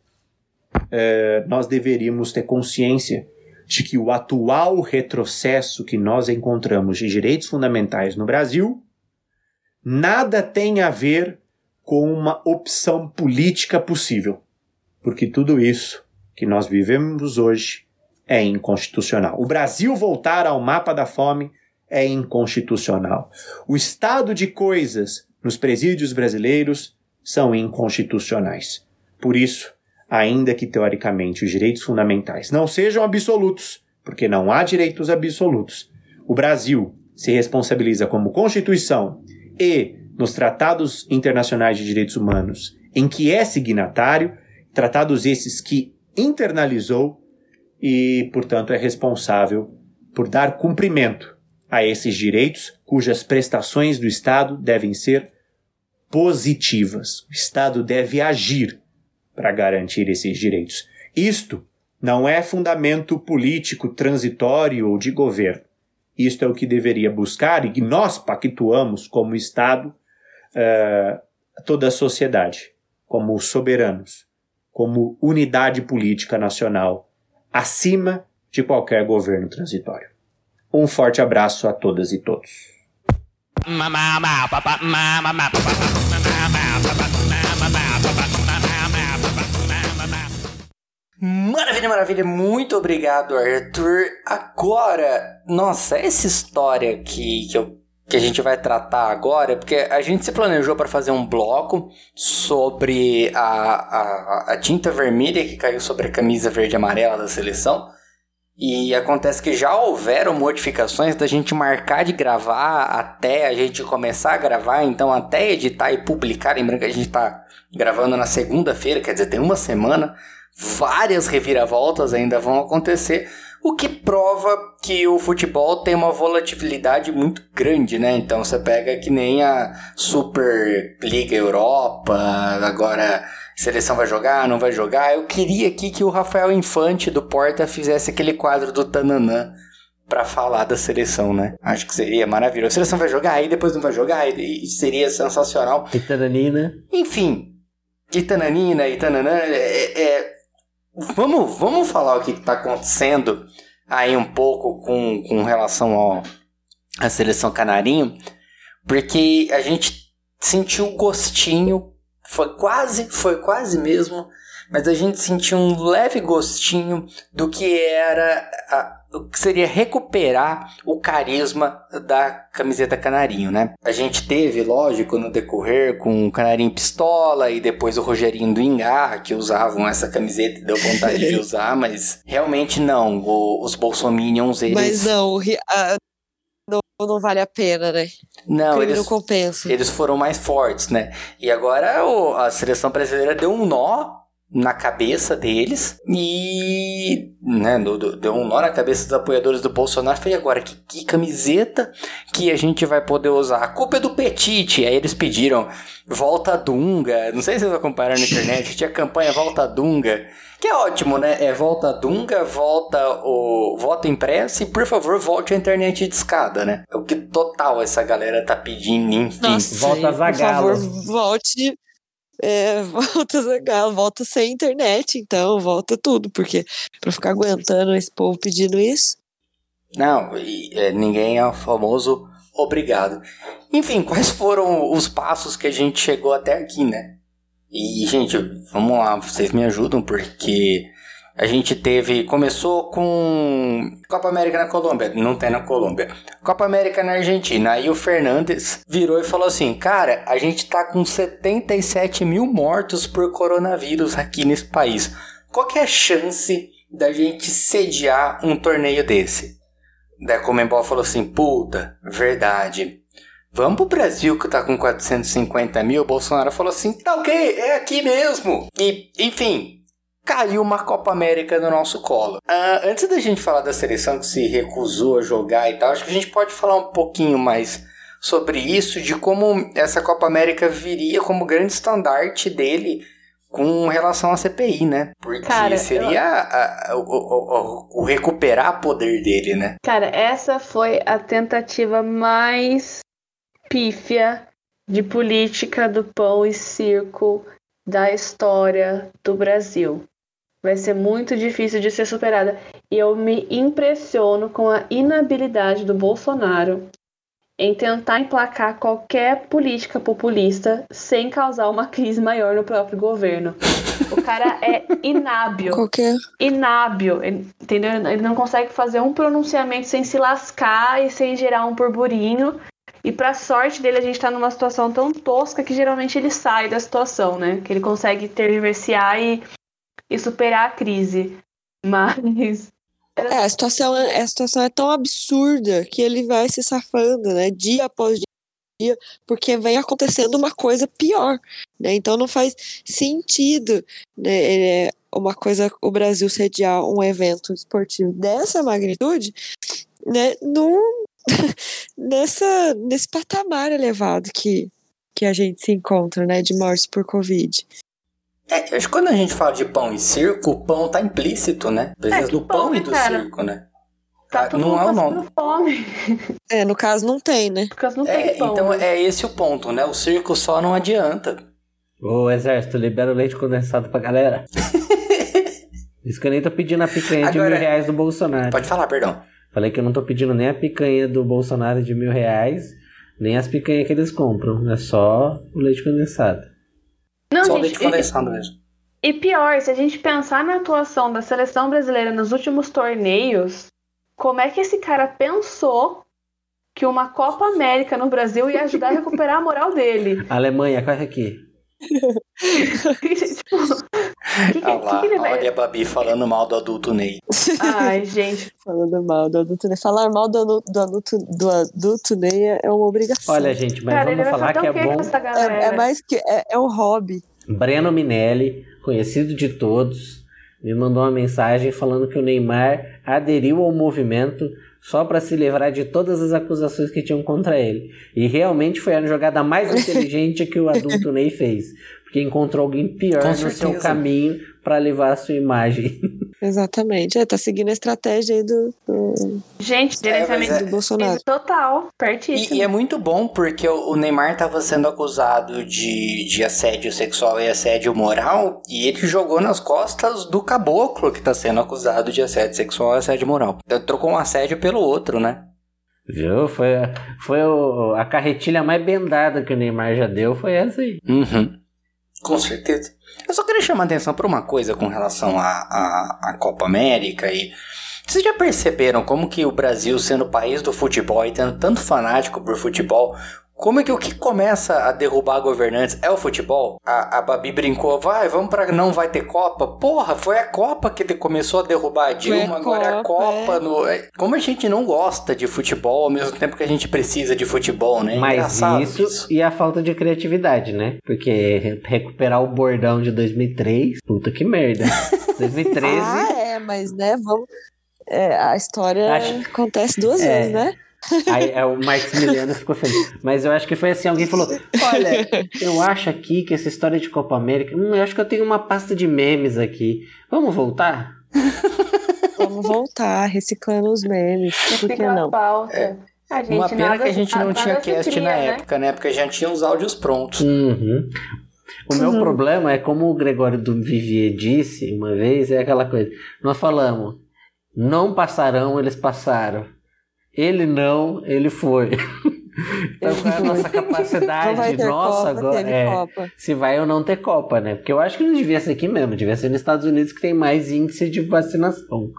é, nós deveríamos ter consciência de que o atual retrocesso que nós encontramos de direitos fundamentais no Brasil nada tem a ver com uma opção política possível, porque tudo isso que nós vivemos hoje é inconstitucional. O Brasil voltar ao mapa da fome é inconstitucional. O estado de coisas nos presídios brasileiros são inconstitucionais. Por isso, ainda que teoricamente os direitos fundamentais não sejam absolutos, porque não há direitos absolutos. O Brasil se responsabiliza como Constituição e nos tratados internacionais de direitos humanos em que é signatário, tratados esses que internalizou e, portanto, é responsável por dar cumprimento a esses direitos cujas prestações do Estado devem ser positivas. O Estado deve agir para garantir esses direitos. Isto não é fundamento político transitório ou de governo. Isto é o que deveria buscar e que nós pactuamos como Estado, uh, toda a sociedade, como soberanos, como unidade política nacional, acima de qualquer governo transitório. Um forte abraço a todas e todos. Maravilha, maravilha. Muito obrigado, Arthur. Agora, nossa, essa história que, que, eu, que a gente vai tratar agora, porque a gente se planejou para fazer um bloco sobre a, a, a tinta vermelha que caiu sobre a camisa verde e amarela da seleção. E acontece que já houveram modificações da gente marcar de gravar até a gente começar a gravar, então até editar e publicar. Lembrando que a gente está gravando na segunda-feira, quer dizer, tem uma semana. Várias reviravoltas ainda vão acontecer, o que prova que o futebol tem uma volatilidade muito grande, né? Então você pega que nem a Super Liga Europa, agora seleção vai jogar, não vai jogar. Eu queria aqui que o Rafael Infante do Porta fizesse aquele quadro do Tananã para falar da seleção, né? Acho que seria maravilhoso. A seleção vai jogar, aí depois não vai jogar, e seria sensacional. E tananina. Enfim, e tananina, e tananã, é, é, vamos, vamos falar o que está acontecendo aí um pouco com, com relação ao, à seleção canarinho, porque a gente sentiu gostinho foi quase, foi quase mesmo, mas a gente sentiu um leve gostinho do que era a, que seria recuperar o carisma da camiseta Canarinho, né? A gente teve, lógico, no decorrer com o Canarinho Pistola e depois o Rogerinho do Ingá, que usavam essa camiseta e deu vontade de (laughs) usar, mas realmente não. O, os Bolsominions, eles... Mas não, a, não, não vale a pena, né? Não, eles, não compensa. Eles foram mais fortes, né? E agora o, a seleção brasileira deu um nó na cabeça deles e né, deu um nó na cabeça dos apoiadores do Bolsonaro. Falei, agora que, que camiseta que a gente vai poder usar? A culpa é do Petite. Aí eles pediram Volta Dunga. Não sei se vocês acompanharam na internet, tinha campanha Volta Dunga. Que é ótimo, né? É volta Dunga, volta o voto impresso e, por favor, volte a internet de escada, né? É o que total essa galera tá pedindo, enfim. Nossa, volta Zagalo. Por favor, volte é, (laughs) volta volta sem internet, então volta tudo, porque pra ficar aguentando esse povo pedindo isso. Não, é, ninguém é o famoso obrigado. Enfim, quais foram os passos que a gente chegou até aqui, né? E, gente, vamos lá, vocês me ajudam porque a gente teve. Começou com Copa América na Colômbia. Não tem na Colômbia. Copa América na Argentina. Aí o Fernandes virou e falou assim: Cara, a gente tá com 77 mil mortos por coronavírus aqui nesse país. Qual que é a chance da gente sediar um torneio desse? Daí a Comembol falou assim: Puta, verdade. Vamos pro Brasil que tá com 450 mil. O Bolsonaro falou assim: tá ok, é aqui mesmo. E, enfim, caiu uma Copa América no nosso colo. Ah, antes da gente falar da seleção que se recusou a jogar e tal, acho que a gente pode falar um pouquinho mais sobre isso, de como essa Copa América viria como grande estandarte dele com relação à CPI, né? Porque Cara, seria eu... a, a, o, o, o, recuperar poder dele, né? Cara, essa foi a tentativa mais pífia de política do pão e circo da história do Brasil. Vai ser muito difícil de ser superada. E eu me impressiono com a inabilidade do Bolsonaro em tentar emplacar qualquer política populista sem causar uma crise maior no próprio governo. O cara é inábil. Qualquer. Inábil, entendeu? Ele não consegue fazer um pronunciamento sem se lascar e sem gerar um burburinho. E pra sorte dele, a gente tá numa situação tão tosca que geralmente ele sai da situação, né? Que ele consegue tergiversar e, e superar a crise. Mas. É, a situação, é, a situação é tão absurda que ele vai se safando, né? Dia após dia, porque vem acontecendo uma coisa pior, né? Então não faz sentido, né? É uma coisa, o Brasil sediar um evento esportivo dessa magnitude, né? Num, (laughs) nessa, nesse patamar elevado que, que a gente se encontra, né, de mortes por Covid. É, acho que quando a gente fala de pão e circo, o pão tá implícito, né? Precisa É, do pão, pão, e né, do cara? circo, né? Tá Ah, todo não mundo é o nome. fome. (laughs) É, no caso não tem, né? Porque não É, tem pão. então né? é esse o ponto, né? O circo só não adianta. Ô, exército, libera o leite condensado pra galera. (laughs) Isso que eu nem tô pedindo a picanha de Agora- mil reais do Bolsonaro. Pode falar, perdão. Falei que eu não tô pedindo nem a picanha do Bolsonaro de mil reais, nem as picanhas que eles compram. É só o leite condensado. Não, só gente, leite condensado mesmo. E, e pior, se a gente pensar na atuação da seleção brasileira nos últimos torneios, como é que esse cara pensou que uma Copa América no Brasil ia ajudar a recuperar a moral dele? (laughs) Alemanha, corre aqui. (laughs) tipo, que, (laughs) Ah lá, que vai- olha a Babi falando mal do adulto Ney. Ai, (laughs) gente. Falando mal do adulto Ney. Falar mal do, do adulto, do adulto Ney é é uma obrigação. Olha, gente, mas Cara, vamos falar que é bom. é, é mais que. É, é um hobby. Breno Minelli, conhecido de todos, me mandou uma mensagem falando que o Neymar aderiu ao movimento só para se livrar de todas as acusações que tinham contra ele. E realmente foi a jogada mais (laughs) inteligente que o adulto Ney fez, porque encontrou alguém pior Com no seu certeza. caminho para levar a sua imagem. (laughs) Exatamente. É, tá seguindo a estratégia aí do, do, Gente, gerenciamento mas do é- Bolsonaro. total. Pertíssimo. E, e é muito bom porque o Neymar estava sendo acusado de, de assédio sexual e assédio moral e ele jogou nas costas do caboclo que está sendo acusado de assédio sexual e assédio moral. Então, trocou um assédio pelo outro, né? Viu? Foi, foi o- a carretilha mais bendada que o Neymar já deu, foi essa aí. Uhum. Com certeza. Eu só queria chamar a atenção para uma coisa com relação à Copa América e. Vocês já perceberam como que o Brasil, sendo o país do futebol e tendo tanto fanático por futebol, como é que o que começa a derrubar governantes é o futebol? A, a Babi brincou, vai, vamos pra não vai ter Copa. Porra, foi a Copa que começou a derrubar a Dilma, a agora é a Copa, é. No... é- Como a gente não gosta de futebol ao mesmo tempo que a gente precisa de futebol, né? É Mas engraçado isso, e a falta de criatividade, né? Porque re- recuperar o bordão de 2003, puta que merda. (laughs) 2013, Ah, é, mas né, vamos. é, a história Acho- acontece duas É. vezes, né? Aí, aí o Marcos (laughs) Miliano ficou feliz. Mas eu acho que foi assim, alguém falou, olha, eu acho aqui que essa história de Copa América, hum, eu acho que eu tenho uma pasta de memes aqui. Vamos voltar? (laughs) Vamos voltar, reciclando os memes. Por que não? a pauta. A gente, Uma pena nada- que a gente não tinha cast cria, na né? época, né? Porque já tinha os áudios prontos. Uhum. O meu problema é como o Gregório do Vivier disse uma vez, é aquela coisa. Nós falamos, não passarão, eles passaram. Ele não, ele foi. (laughs) então qual é a nossa capacidade ter nossa Copa, agora? teve É, Copa. se vai ou não ter Copa, né? Porque eu acho que não devia ser aqui mesmo, devia ser nos Estados Unidos que tem mais índice de vacinação.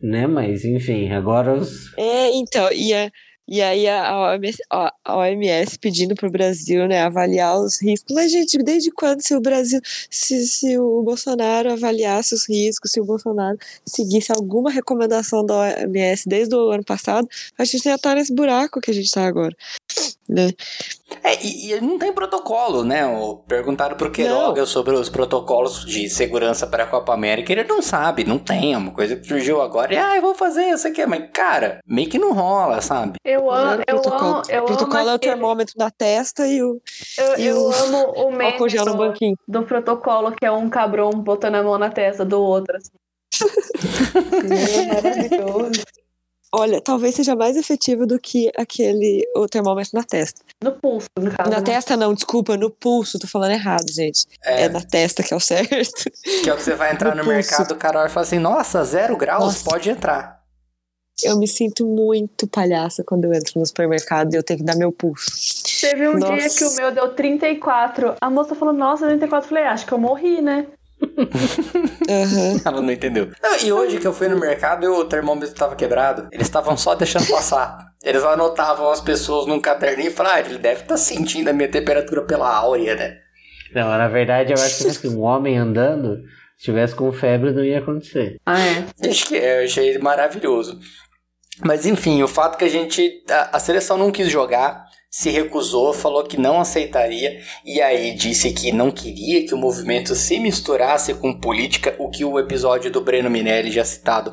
Né? Mas enfim, agora os. É, então, e, a, e aí a OMS, a OMS pedindo pro Brasil, né, avaliar os riscos. Mas, gente, desde quando se o Brasil, se, se o Bolsonaro avaliasse os riscos, se o Bolsonaro seguisse alguma recomendação da OMS desde o ano passado, a gente ia estar nesse buraco que a gente tá agora. Né? É, e, e não tem protocolo, né? O- Perguntaram pro Queiroga sobre os protocolos de segurança para a Copa América. Ele não sabe, não tem. É uma coisa que surgiu agora. E, ah, eu vou fazer isso aqui. Mas, cara, meio que não rola, sabe? Eu amo, eu protocolo. amo, eu o protocolo amo é o aquele- termômetro na testa e o Eu, e eu o- amo o (laughs) meme do, do protocolo, que é um cabrão botando a mão na testa do outro. Assim. (laughs) (laughs) é maravilhoso. Olha, talvez seja mais efetivo do que aquele o termômetro na testa. No pulso, no caso. Na né? testa não, desculpa, no pulso, tô falando errado, gente. É, É, na testa que é o certo. que é o que você vai (laughs) entrar no no, mercado, o cara vai falar assim, nossa, zero graus, Nossa. pode entrar. Eu me sinto muito palhaça quando eu entro no supermercado e eu tenho que dar meu pulso. Teve um dia Nossa. que o meu deu 34. A moça falou, nossa, 34. Eu falei, acho que eu morri, né? Aham. Ela não entendeu. Não, e hoje que eu fui no mercado, o termômetro tava quebrado. Eles estavam só deixando passar. Eles anotavam as pessoas num caderninho e falaram, ah, ele deve estar sentindo a minha temperatura pela áurea, né? Não, na verdade, eu acho que assim, um homem andando, se tivesse com febre, não ia acontecer. Ah, é. Acho que é, eu achei maravilhoso. Mas enfim, o fato que a gente. A, a seleção não quis jogar, se recusou, falou que não aceitaria, e aí disse que não queria que o movimento se misturasse com política, o que o episódio do Breno Minelli já citado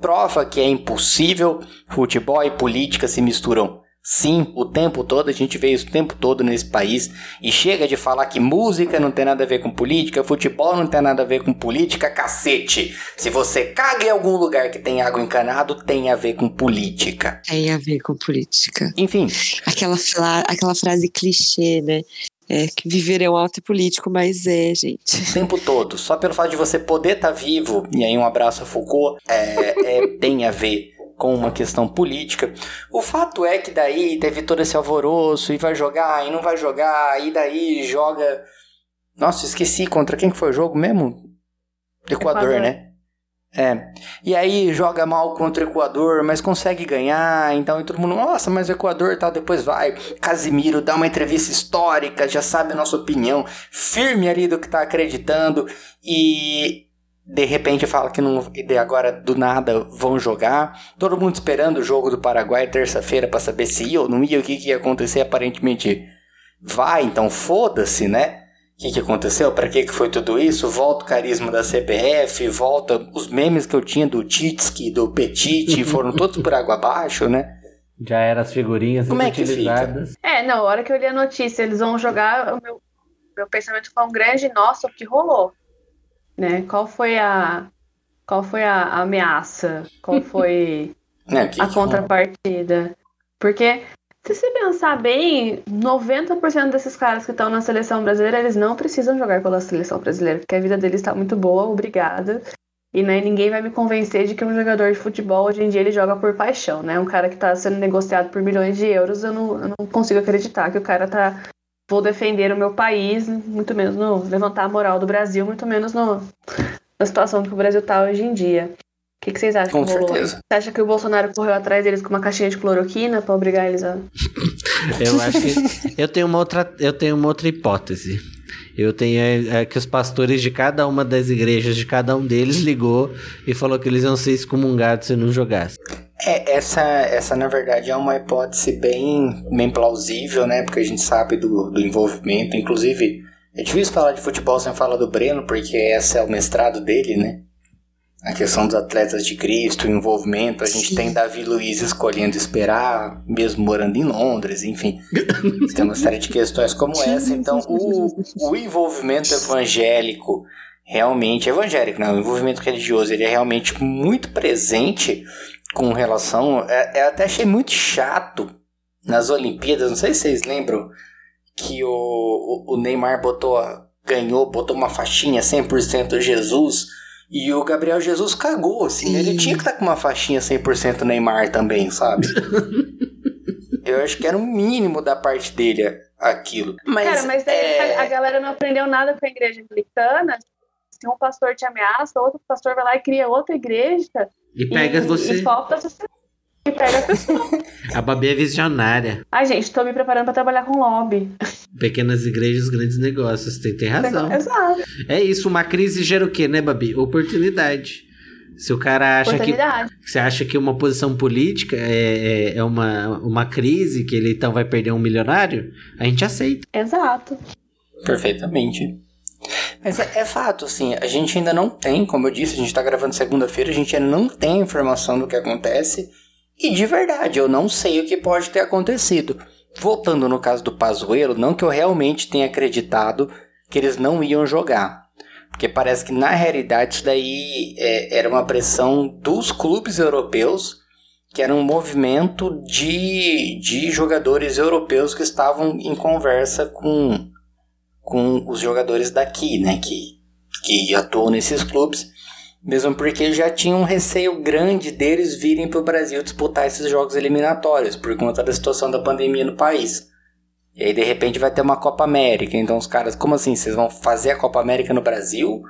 prova que é impossível. Futebol e política se misturam. Sim, o tempo todo, a gente vê isso o tempo todo nesse país. E chega de falar que música não tem nada a ver com política, futebol não tem nada a ver com política, cacete. Se você caga em algum lugar que tem água encanado, tem a ver com política. Tem a ver com política. Enfim, Aquela, aquela frase clichê, né? É que viver é um alto político, mas é, gente. o tempo todo. Só pelo fato de você poder estar vivo, e aí um abraço a Foucault, é, é- tem a ver com uma questão política. O fato é que daí teve todo esse alvoroço, e vai jogar, e não vai jogar, e daí joga... Nossa, esqueci contra quem que foi o jogo mesmo? Equador, Equador. né? É. E aí joga mal contra o Equador, mas consegue ganhar. Então e todo mundo, nossa, mas o Equador tal, depois vai. Casimiro dá uma entrevista histórica, já sabe a nossa opinião, firme ali do que tá acreditando. E de repente fala que não. E agora do nada vão jogar. Todo mundo esperando o jogo do Paraguai terça-feira para saber se ia ou não ia, o que, que ia acontecer. Aparentemente vai, então foda-se, né? O que, que aconteceu? Para que, que foi tudo isso? Volta o carisma da CBF, volta os memes que eu tinha do Titski, do Petite, (laughs) foram todos por água abaixo, né? Já eram as figurinhas Como é que utilizadas. É, não, a hora que eu li a notícia, eles vão jogar, o meu, meu pensamento foi um grande, nossa, o que rolou? Né? Qual foi a qual foi a ameaça? Qual foi (laughs) É, que a contrapartida? Porque se você pensar bem, 90% desses caras que estão na seleção brasileira, eles não precisam jogar pela seleção brasileira, porque a vida deles está muito boa, obrigada. E né, ninguém vai me convencer de que um jogador de futebol hoje em dia ele joga por paixão, né? Um cara que está sendo negociado por milhões de euros, eu não, eu não consigo acreditar que o cara tá. Vou defender o meu país, muito menos no levantar a moral do Brasil, muito menos no, na situação que o Brasil tá hoje em dia. O que, que vocês acham Com que rolou? certeza. Você acha que o Bolsonaro correu atrás deles com uma caixinha de cloroquina pra obrigar eles a. (laughs) Eu acho que eu tenho uma outra, eu tenho uma outra hipótese. Eu tenho é, é, que os pastores de cada uma das igrejas de cada um deles ligou e falou que eles iam ser excomungados se não jogasse. É, essa, essa na verdade é uma hipótese bem, bem plausível, né? Porque a gente sabe do, do envolvimento. Inclusive, é difícil falar de futebol sem falar do Breno, porque esse é o mestrado dele, né? A questão dos atletas de Cristo, o envolvimento. A gente tem Davi Luiz escolhendo esperar, mesmo morando em Londres, enfim. tem uma série de questões como essa. Então, o, o envolvimento evangélico, realmente, evangélico, né? O envolvimento religioso, ele é realmente muito presente com relação. É, eu até achei muito chato nas Olimpíadas, não sei se vocês lembram, que o, o, o Neymar botou, a- ganhou, botou uma faixinha 100% Jesus. E o Gabriel Jesus cagou, assim. Ele tinha que estar com uma faixinha 100% Neymar também, sabe? (laughs) Eu acho que era o mínimo da parte dele aquilo. Mas, Cara, mas daí é... a galera não aprendeu nada com a igreja anglicana. Se um pastor te ameaça, outro pastor vai lá e cria outra igreja. E pega e, você. E falta e pega a pessoa. (laughs) A Babi é visionária. Ai, gente, tô me preparando pra trabalhar com lobby. Pequenas igrejas, grandes negócios. Tem, tem razão. Exato. É isso, uma crise gera o quê, né, Babi? Oportunidade. Se o cara acha que. Oportunidade. Você acha que uma posição política é, é, é uma, uma crise, que ele então vai perder um milionário? A gente aceita. Exato. Perfeitamente. Mas é, é fato, assim, a gente ainda não tem, como eu disse, a gente tá gravando segunda-feira, a gente ainda não tem informação do que acontece. E de verdade, eu não sei o que pode ter acontecido. Voltando no caso do Pazuello, não que eu realmente tenha acreditado que eles não iam jogar. Porque parece que na realidade isso daí é, era uma pressão dos clubes europeus, que era um movimento de, de jogadores europeus que estavam em conversa com, com os jogadores daqui, né? Que, que atuam nesses clubes. Mesmo porque já tinha um receio grande deles virem para o Brasil disputar esses jogos eliminatórios por conta da situação da pandemia no país. E aí de repente vai ter uma Copa América. Então os caras, como assim? Vocês vão fazer a Copa América no Brasil?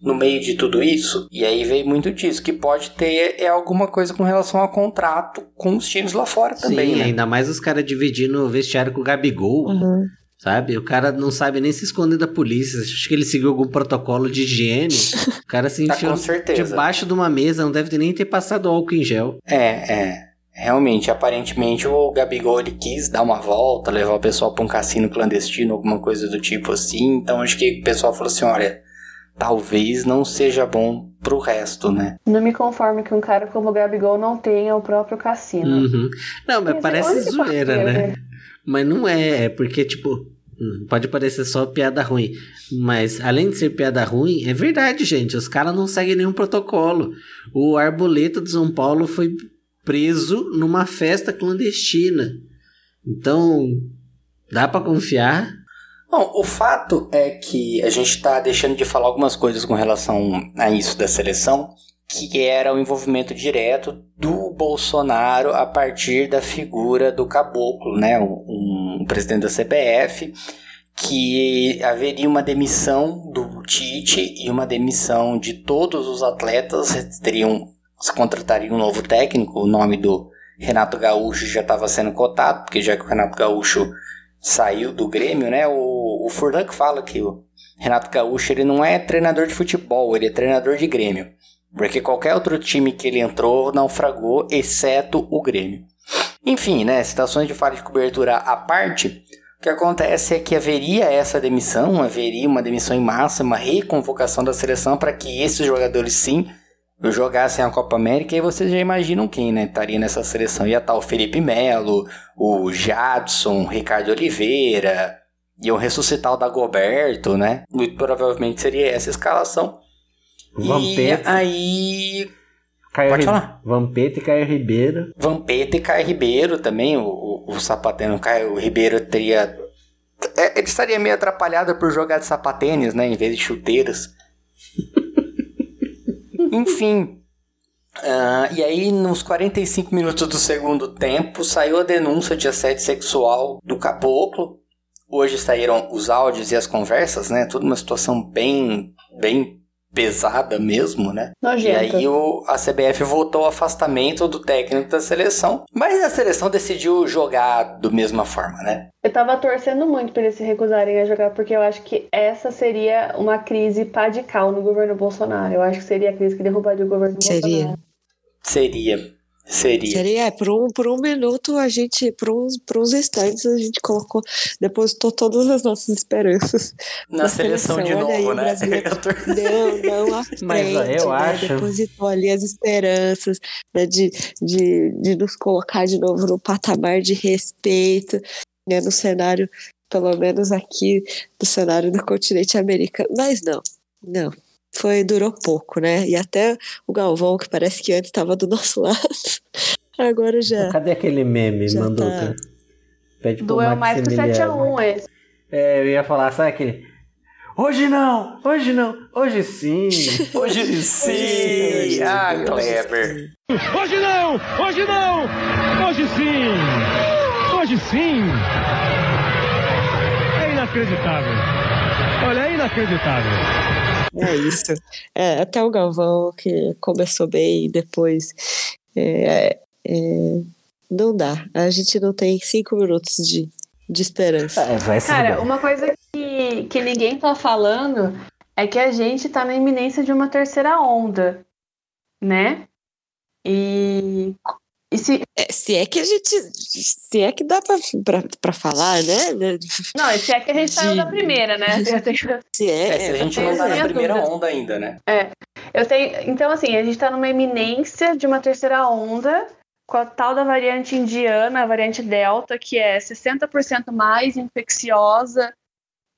No meio de tudo isso? E aí veio muito disso. Que pode ter é alguma coisa com relação ao contrato com os times lá fora também, Sim, né? ainda mais os caras dividindo o vestiário com o Gabigol. Uhum. Sabe? O cara não sabe nem se esconder da polícia. Acho que ele seguiu algum protocolo de higiene. (laughs) O cara se Tá, enfiou certeza. debaixo de uma mesa, não deve ter nem ter passado álcool em gel. É, é. Realmente, aparentemente o Gabigol ele quis dar uma volta, levar o pessoal pra um cassino clandestino, alguma coisa do tipo assim. Então acho que o pessoal falou assim: olha, talvez não seja bom pro resto, né? Não me conformo que um cara como o Gabigol não tenha o próprio cassino. Uhum. Não, mas parece zoeira, ter, né? Mas não é, é porque, tipo, hum, pode parecer só piada ruim. Mas além de ser piada ruim, é verdade, gente. Os caras não seguem nenhum protocolo. O Arboleta do São Paulo foi preso numa festa clandestina. Então, dá pra confiar? Bom, o fato é que a gente tá deixando de falar algumas coisas com relação a isso da seleção, que era o envolvimento direto do Bolsonaro a partir da figura do caboclo, né? Um, um presidente da CBF, que haveria uma demissão do Tite e uma demissão de todos os atletas. Teriam, se contratariam um novo técnico. O nome do Renato Gaúcho já estava sendo cotado, porque já que o Renato Gaúcho saiu do Grêmio, né? O, o Furlan que fala que o Renato Gaúcho ele não é treinador de futebol, ele é treinador de Grêmio. Porque qualquer outro time que ele entrou naufragou, exceto o Grêmio. Enfim, né? Situações de falha de cobertura à parte, o que acontece é que haveria essa demissão, haveria uma demissão em massa, uma reconvocação da seleção para que esses jogadores sim jogassem a Copa América e vocês já imaginam quem, né? Estaria nessa seleção. Ia estar o Felipe Melo, o Jadson, o Ricardo Oliveira, iam ressuscitar o Dagoberto, né? Muito provavelmente seria essa escalação. Vampeta. E aí. Caio Pode Ri- falar. Vampeta e Caio Ribeiro. Vampeta e Caio Ribeiro também. O, o, o sapatênis Caio Ribeiro teria. é, ele estaria meio atrapalhado por jogar de sapatênis, né? Em vez de chuteiras. (laughs) Enfim. ah, e aí, nos 45 minutos do segundo tempo, saiu a denúncia de assédio sexual do caboclo. Hoje saíram os áudios e as conversas, né? Tudo uma situação bem, bem pesada mesmo, né? E Nojento. aí o, a CBF votou o afastamento do técnico da seleção, mas a seleção decidiu jogar da mesma forma, né? Eu tava torcendo muito pra eles se recusarem a jogar, porque eu acho que essa seria uma crise pá de cal no governo Bolsonaro. Eu acho que seria a crise que derrubaria o governo Seria. Bolsonaro. Seria. Seria. Seria, é, por um, por um minuto a gente, por uns, por uns instantes, a gente colocou, depositou todas as nossas esperanças (laughs) Na seleção de Olha aí, novo, o né? (laughs) tô- Não, não à frente, Mas, eu né? acho- Depositou ali as esperanças né, de, de, de nos colocar de novo no patamar de respeito, né, no cenário, pelo menos aqui, no cenário do continente americano. Mas não, não. Foi, durou pouco, né? E até o Galvão, que parece que antes estava do nosso (laughs) lado, agora já. Cadê aquele meme, Já Manduca? tá. Pede Doeu mais que o Maximiliano. 7x1 esse. É, eu ia falar, sabe aquele. Hoje não! Hoje não! Hoje sim! (laughs) Hoje sim! Ah, Kleber. Hoje não! Hoje não! Hoje sim! Hoje sim! É inacreditável! Olha, é inacreditável! É isso. É, até o Galvão, que começou bem e depois. é, é, não dá. A gente não tem cinco minutos de, de esperança. É, vai ser Cara, bem. uma coisa que, que ninguém tá falando é que a gente tá na iminência de uma terceira onda, né? E se. É, se é que a gente. Se é que dá pra, pra, pra falar, né? Não, se é que a gente saiu da primeira, né? (laughs) Tenho- Se é. É, se a gente não tá na primeira dúvida. onda ainda, né? Eu tenho, então, assim, a gente tá numa iminência de uma terceira onda com a tal da variante indiana, a variante Delta, que é 60% mais infecciosa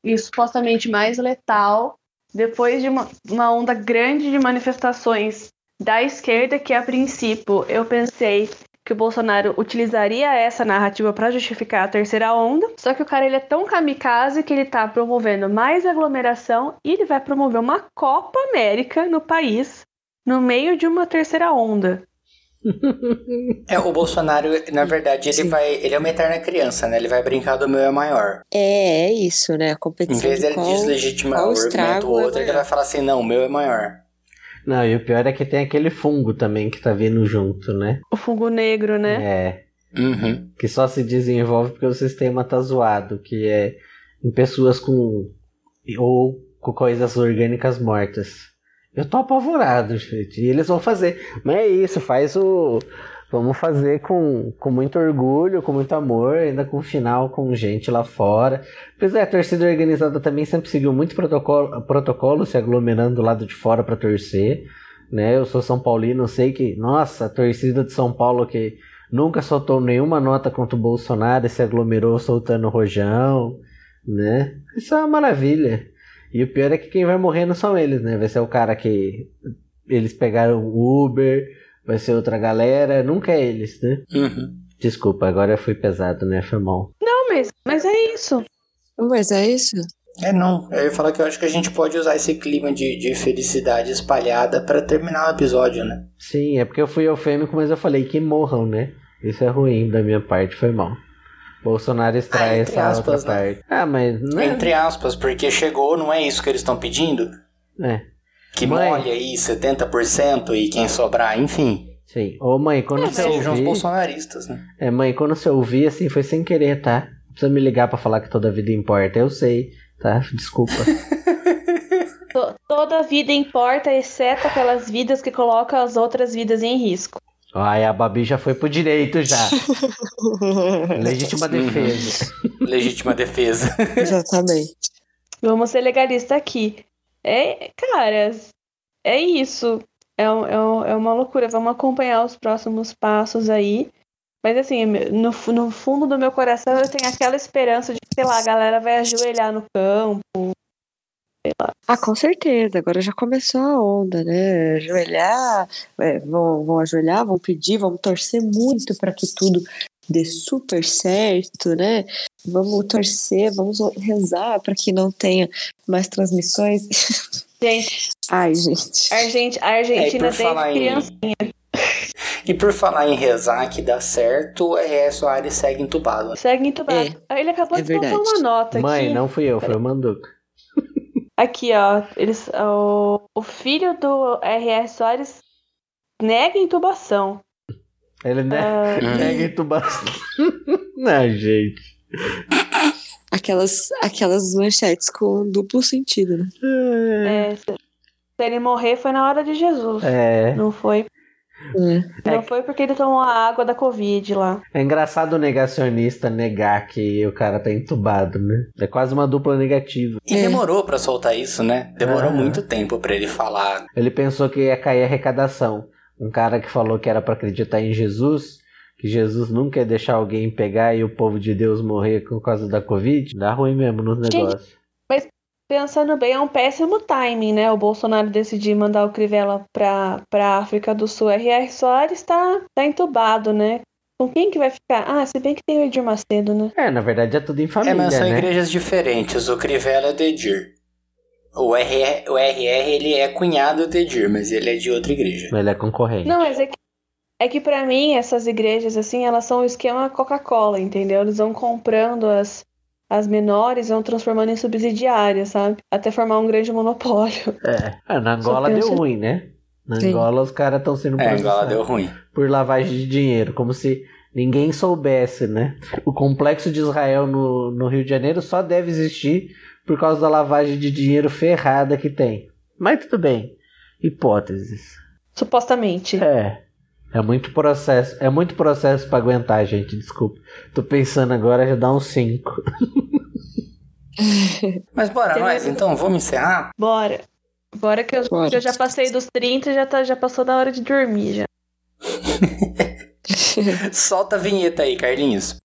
e supostamente mais letal, depois de uma, uma onda grande de manifestações da esquerda, que a princípio eu pensei que o Bolsonaro utilizaria essa narrativa para justificar a terceira onda. Só que o cara ele é tão kamikaze que ele tá promovendo mais aglomeração e ele vai promover uma Copa América no país no meio de uma terceira onda. É, o Bolsonaro, na verdade, ele Sim. vai. Ele é uma eterna criança, né? Ele vai brincar do meu é maior. É, é isso, né? A Em competição. vez de dele qual- deslegitimar o argumento do é outro, ele maior. vai falar assim, não, o meu é maior. Não, e o pior é que tem aquele fungo também que tá vindo junto, né? O fungo negro, né? É. Uhum. Que só se desenvolve porque o sistema tá zoado, que é em pessoas com. ou com coisas orgânicas mortas. Eu tô apavorado, gente. E eles vão fazer. Mas é isso, faz o. Vamos fazer com, com muito orgulho, com muito amor, ainda com final com gente lá fora. Pois é, a torcida organizada também sempre seguiu muito protocolo, protocolo se aglomerando do lado de fora para torcer. Né? Eu sou São Paulino, sei que, nossa, a torcida de São Paulo que nunca soltou nenhuma nota contra o Bolsonaro e se aglomerou soltando rojão, né? Isso é uma maravilha. E o pior é que quem vai morrer não são eles, né? Vai ser o cara que eles pegaram o Uber, vai ser outra galera, nunca é eles, né? Uhum. Desculpa, agora eu fui pesado, né? Foi mal. Não, mas, mas é isso. Mas é isso. É, não. Eu ia falar que eu acho que a gente pode usar esse clima de, de felicidade espalhada pra terminar o episódio, né? Sim, é porque eu fui eufêmico, mas eu falei que morram, né? Isso é ruim da minha parte, foi mal. Bolsonaro extrai Ah, essa aspas, outra né? parte. Ah, mas não é... Entre aspas, porque chegou, não é isso que eles estão pedindo? É, Que Mãe. molhe aí 70% e quem sobrar, enfim. sim. Ô mãe, quando você Sejam os ouvir... bolsonaristas, né? É, mãe, quando você ouvir, assim, foi sem querer, tá? Não precisa me ligar pra falar que toda vida importa. Eu sei, tá? (laughs) Desculpa. (laughs) To- Toda vida importa, exceto aquelas vidas que colocam as outras vidas em risco. Ai, a Babi já foi pro direito já. (laughs) Legítima defesa. Legítima defesa. Exatamente. Vamos ser legalistas aqui. É, cara, é isso. É, é, é uma loucura. Vamos acompanhar os próximos passos aí. Mas assim, no, fu- no fundo do meu coração eu tenho aquela esperança de que, sei lá, a galera vai ajoelhar no campo. Ah, com certeza. Agora já começou a onda, né? Ajoelhar, é, vão, vão ajoelhar, vão pedir, vão torcer muito para que tudo dê super certo, né? Vamos torcer, vamos rezar para que não tenha mais transmissões. Gente, (laughs) Ai, gente. a, Argent, a É, Argentina falar desde em. criança. E por falar em rezar que dá certo, é Soares segue entubado. Segue entubado. Ele acabou é de botar verdade. uma nota Mãe, aqui. não fui eu, foi o Manduca. Aqui, ó. Eles, o, o filho do R.R. Soares nega intubação. Ele ne Ah, (laughs) nega intubação. (laughs) não, gente. Aquelas, aquelas manchetes com duplo sentido, né? é, se, se ele morrer foi na hora de Jesus. É. Não foi. É. Não foi porque ele tomou a água da Covid lá. É engraçado o negacionista negar que o cara tá entubado, né? É quase uma dupla negativa. E É. demorou pra soltar isso, né? Demorou Ah. muito tempo pra ele falar. Ele pensou que ia cair a arrecadação. Um cara que falou que era pra acreditar em Jesus, que Jesus nunca ia deixar alguém pegar e o povo de Deus morrer por causa da Covid, dá ruim mesmo nos negócios. Pensando bem, é um péssimo timing, né? O Bolsonaro decidir mandar o Crivella pra, pra África do Sul. R.R. Soares tá, tá entubado, né? Com quem que vai ficar? Ah, se bem que tem o Edir Macedo, né? É, na verdade é tudo em família, é, mas são né? igrejas diferentes. O Crivella é do Edir. O RR, o RR, ele é cunhado do Edir, mas ele é de outra igreja. Ele é concorrente. Não, mas é que, é que pra mim, essas igrejas, assim, elas são o esquema Coca-Cola, entendeu? Eles vão comprando as, as menores e vão transformando em subsidiárias, sabe? Até formar um grande monopólio. (laughs) É. Ah, na Angola deu ruim, né? Na Sim. Angola os caras estão sendo É, Angola deu ruim. por lavagem de dinheiro, como se ninguém soubesse, né? O complexo de Israel no, no Rio de Janeiro só deve existir por causa da lavagem de dinheiro ferrada que tem. Mas tudo bem. Hipóteses. Supostamente. É. É muito processo. É muito processo pra aguentar, gente. Desculpa. Tô pensando agora, já dá uns 5. (laughs) Mas bora Tem nós, mais- então, vamos encerrar? Bora. Bora que eu, Bora. que eu já passei dos 30 e já, tá, já passou da hora de dormir já. (laughs) Solta a vinheta aí, Carlinhos.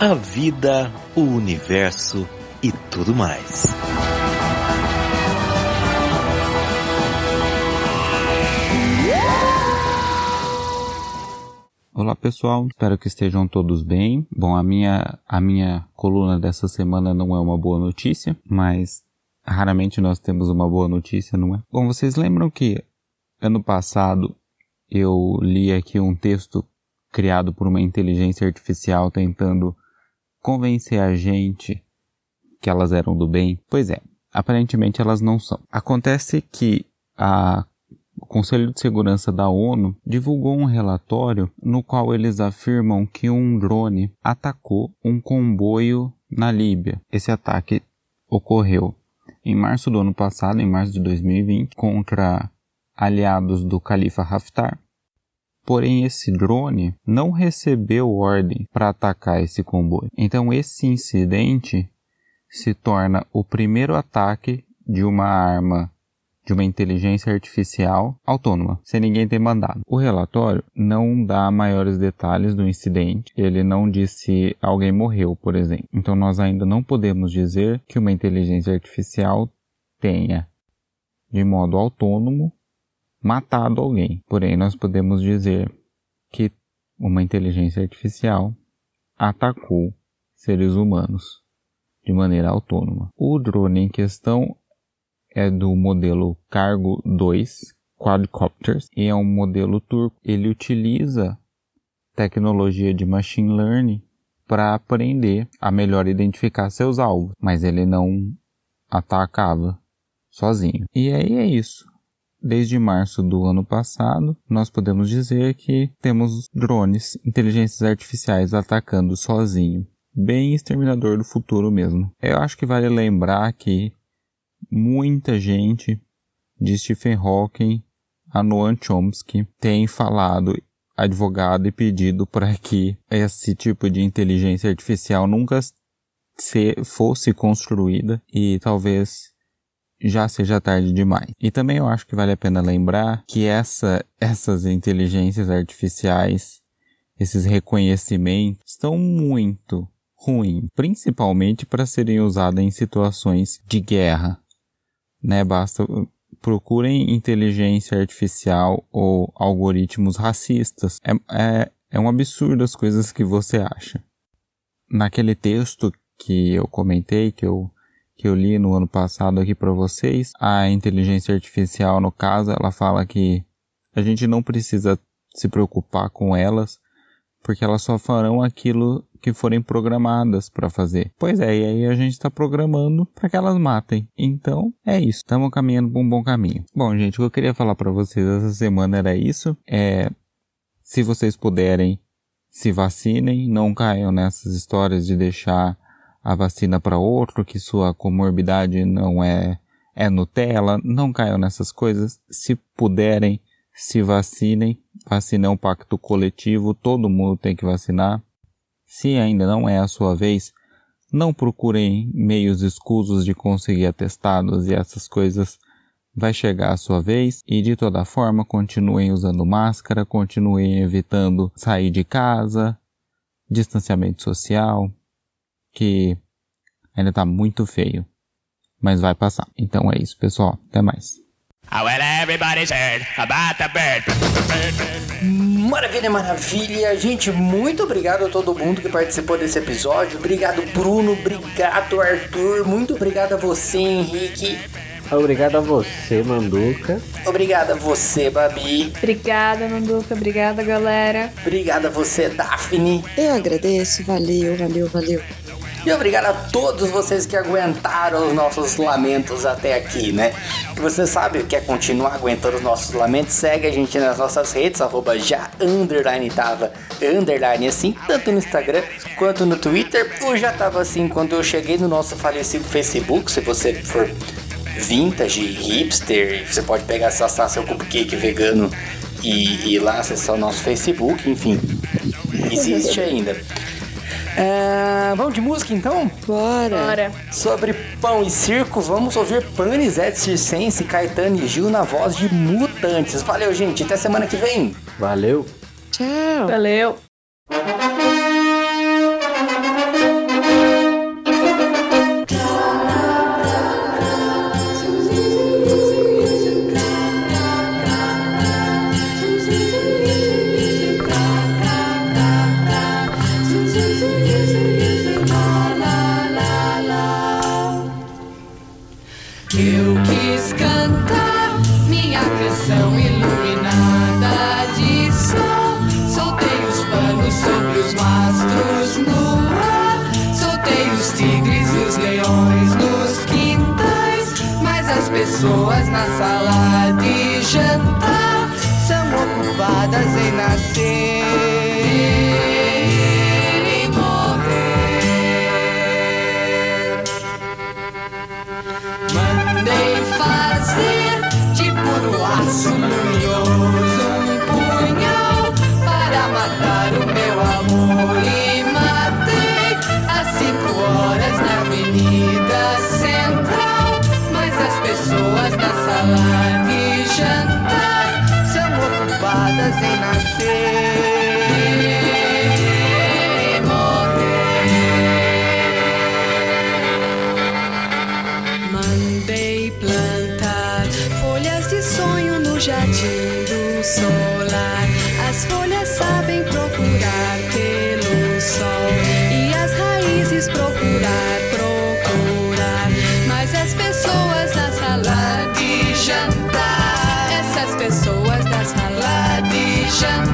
A vida, o universo e tudo mais. Olá pessoal, espero que estejam todos bem. Bom, a minha, a minha coluna dessa semana não é uma boa notícia, mas raramente nós temos uma boa notícia, não é? Bom, vocês lembram que ano passado eu li aqui um texto criado por uma inteligência artificial tentando convencer a gente que elas eram do bem? Pois é, aparentemente elas não são. Acontece que a o Conselho de Segurança da ONU divulgou um relatório no qual eles afirmam que um drone atacou um comboio na Líbia. Esse ataque ocorreu em março do ano passado, em março de 2020, contra aliados do Califa Haftar. Porém, esse drone não recebeu ordem para atacar esse comboio. Então, esse incidente se torna o primeiro ataque de uma arma de uma inteligência artificial autônoma, sem ninguém ter mandado. O relatório não dá maiores detalhes do incidente, ele não diz se alguém morreu, por exemplo. Então nós ainda não podemos dizer que uma inteligência artificial tenha, de modo autônomo, matado alguém. Porém, nós podemos dizer que uma inteligência artificial atacou seres humanos de maneira autônoma. O drone em questão é do modelo Cargo 2, Quadcopters e é um modelo turco. Ele utiliza tecnologia de machine learning para aprender a melhor identificar seus alvos, mas ele não atacava sozinho. E aí é isso. Desde março do ano passado, nós podemos dizer que temos drones, inteligências artificiais atacando sozinho. Bem exterminador do futuro mesmo. Eu acho que vale lembrar que muita gente de Stephen Hawking a Noam Chomsky tem falado, advogado e pedido para que esse tipo de inteligência artificial nunca se fosse construída e talvez já seja tarde demais. E também eu acho que vale a pena lembrar que essa, essas inteligências artificiais, esses reconhecimentos, estão muito ruins, principalmente para serem usadas em situações de guerra. Né? Basta procurem inteligência artificial ou algoritmos racistas. É, é, é um absurdo as coisas que você acha. Naquele texto que eu comentei, que eu que eu li no ano passado aqui para vocês, a inteligência artificial, no caso, ela fala que a gente não precisa se preocupar com elas, porque elas só farão aquilo que forem programadas para fazer. Pois é, e aí a gente está programando para que elas matem. Então, é isso. Estamos caminhando para um bom caminho. Bom, gente, o que eu queria falar para vocês essa semana era isso. É, se vocês puderem, se vacinem, não caiam nessas histórias de deixar a vacina para outro, que sua comorbidade não é, é Nutella, não caiam nessas coisas. Se puderem, se vacinem. Vacina é um pacto coletivo, todo mundo tem que vacinar. Se ainda não é a sua vez, não procurem meios escusos de conseguir atestados e essas coisas. Vai chegar a sua vez e de toda forma continuem usando máscara, continuem evitando sair de casa, distanciamento social, que ainda tá muito feio. Mas vai passar. Então é isso, pessoal. Até mais. Maravilha, maravilha. Gente, muito obrigado a todo mundo que participou desse episódio. Obrigado, Bruno. Obrigado, Arthur. Muito obrigado a você, Henrique. Obrigado a você, Manduca. Obrigado a você, Babi. Obrigada, Manduca. Obrigada, galera. Obrigado a você, Daphne. Eu agradeço. Valeu, valeu, valeu. E obrigado a todos vocês que aguentaram os nossos lamentos até aqui, né? Se você sabe quer continuar aguentando os nossos lamentos, segue a gente nas nossas redes, arroba já underline tava, underline assim, tanto no Instagram quanto no Twitter. O já tava assim quando eu cheguei no nosso falecido Facebook, se você for vintage, hipster, você pode pegar acessar seu cupcake vegano e ir lá acessar o nosso Facebook, enfim, existe ainda. É, vamos de música então? Bora. Bora. Sobre pão e circo, vamos ouvir Panizete Circense, Caetano e Gil na voz de Mutantes. Valeu, gente. Até semana que vem. Valeu. Tchau. Valeu. Pessoas na sala de jantar. São ocupadas em nascer. E morrer. Mandei fazer de puro aço luminoso ocupadas em nascer Revolution.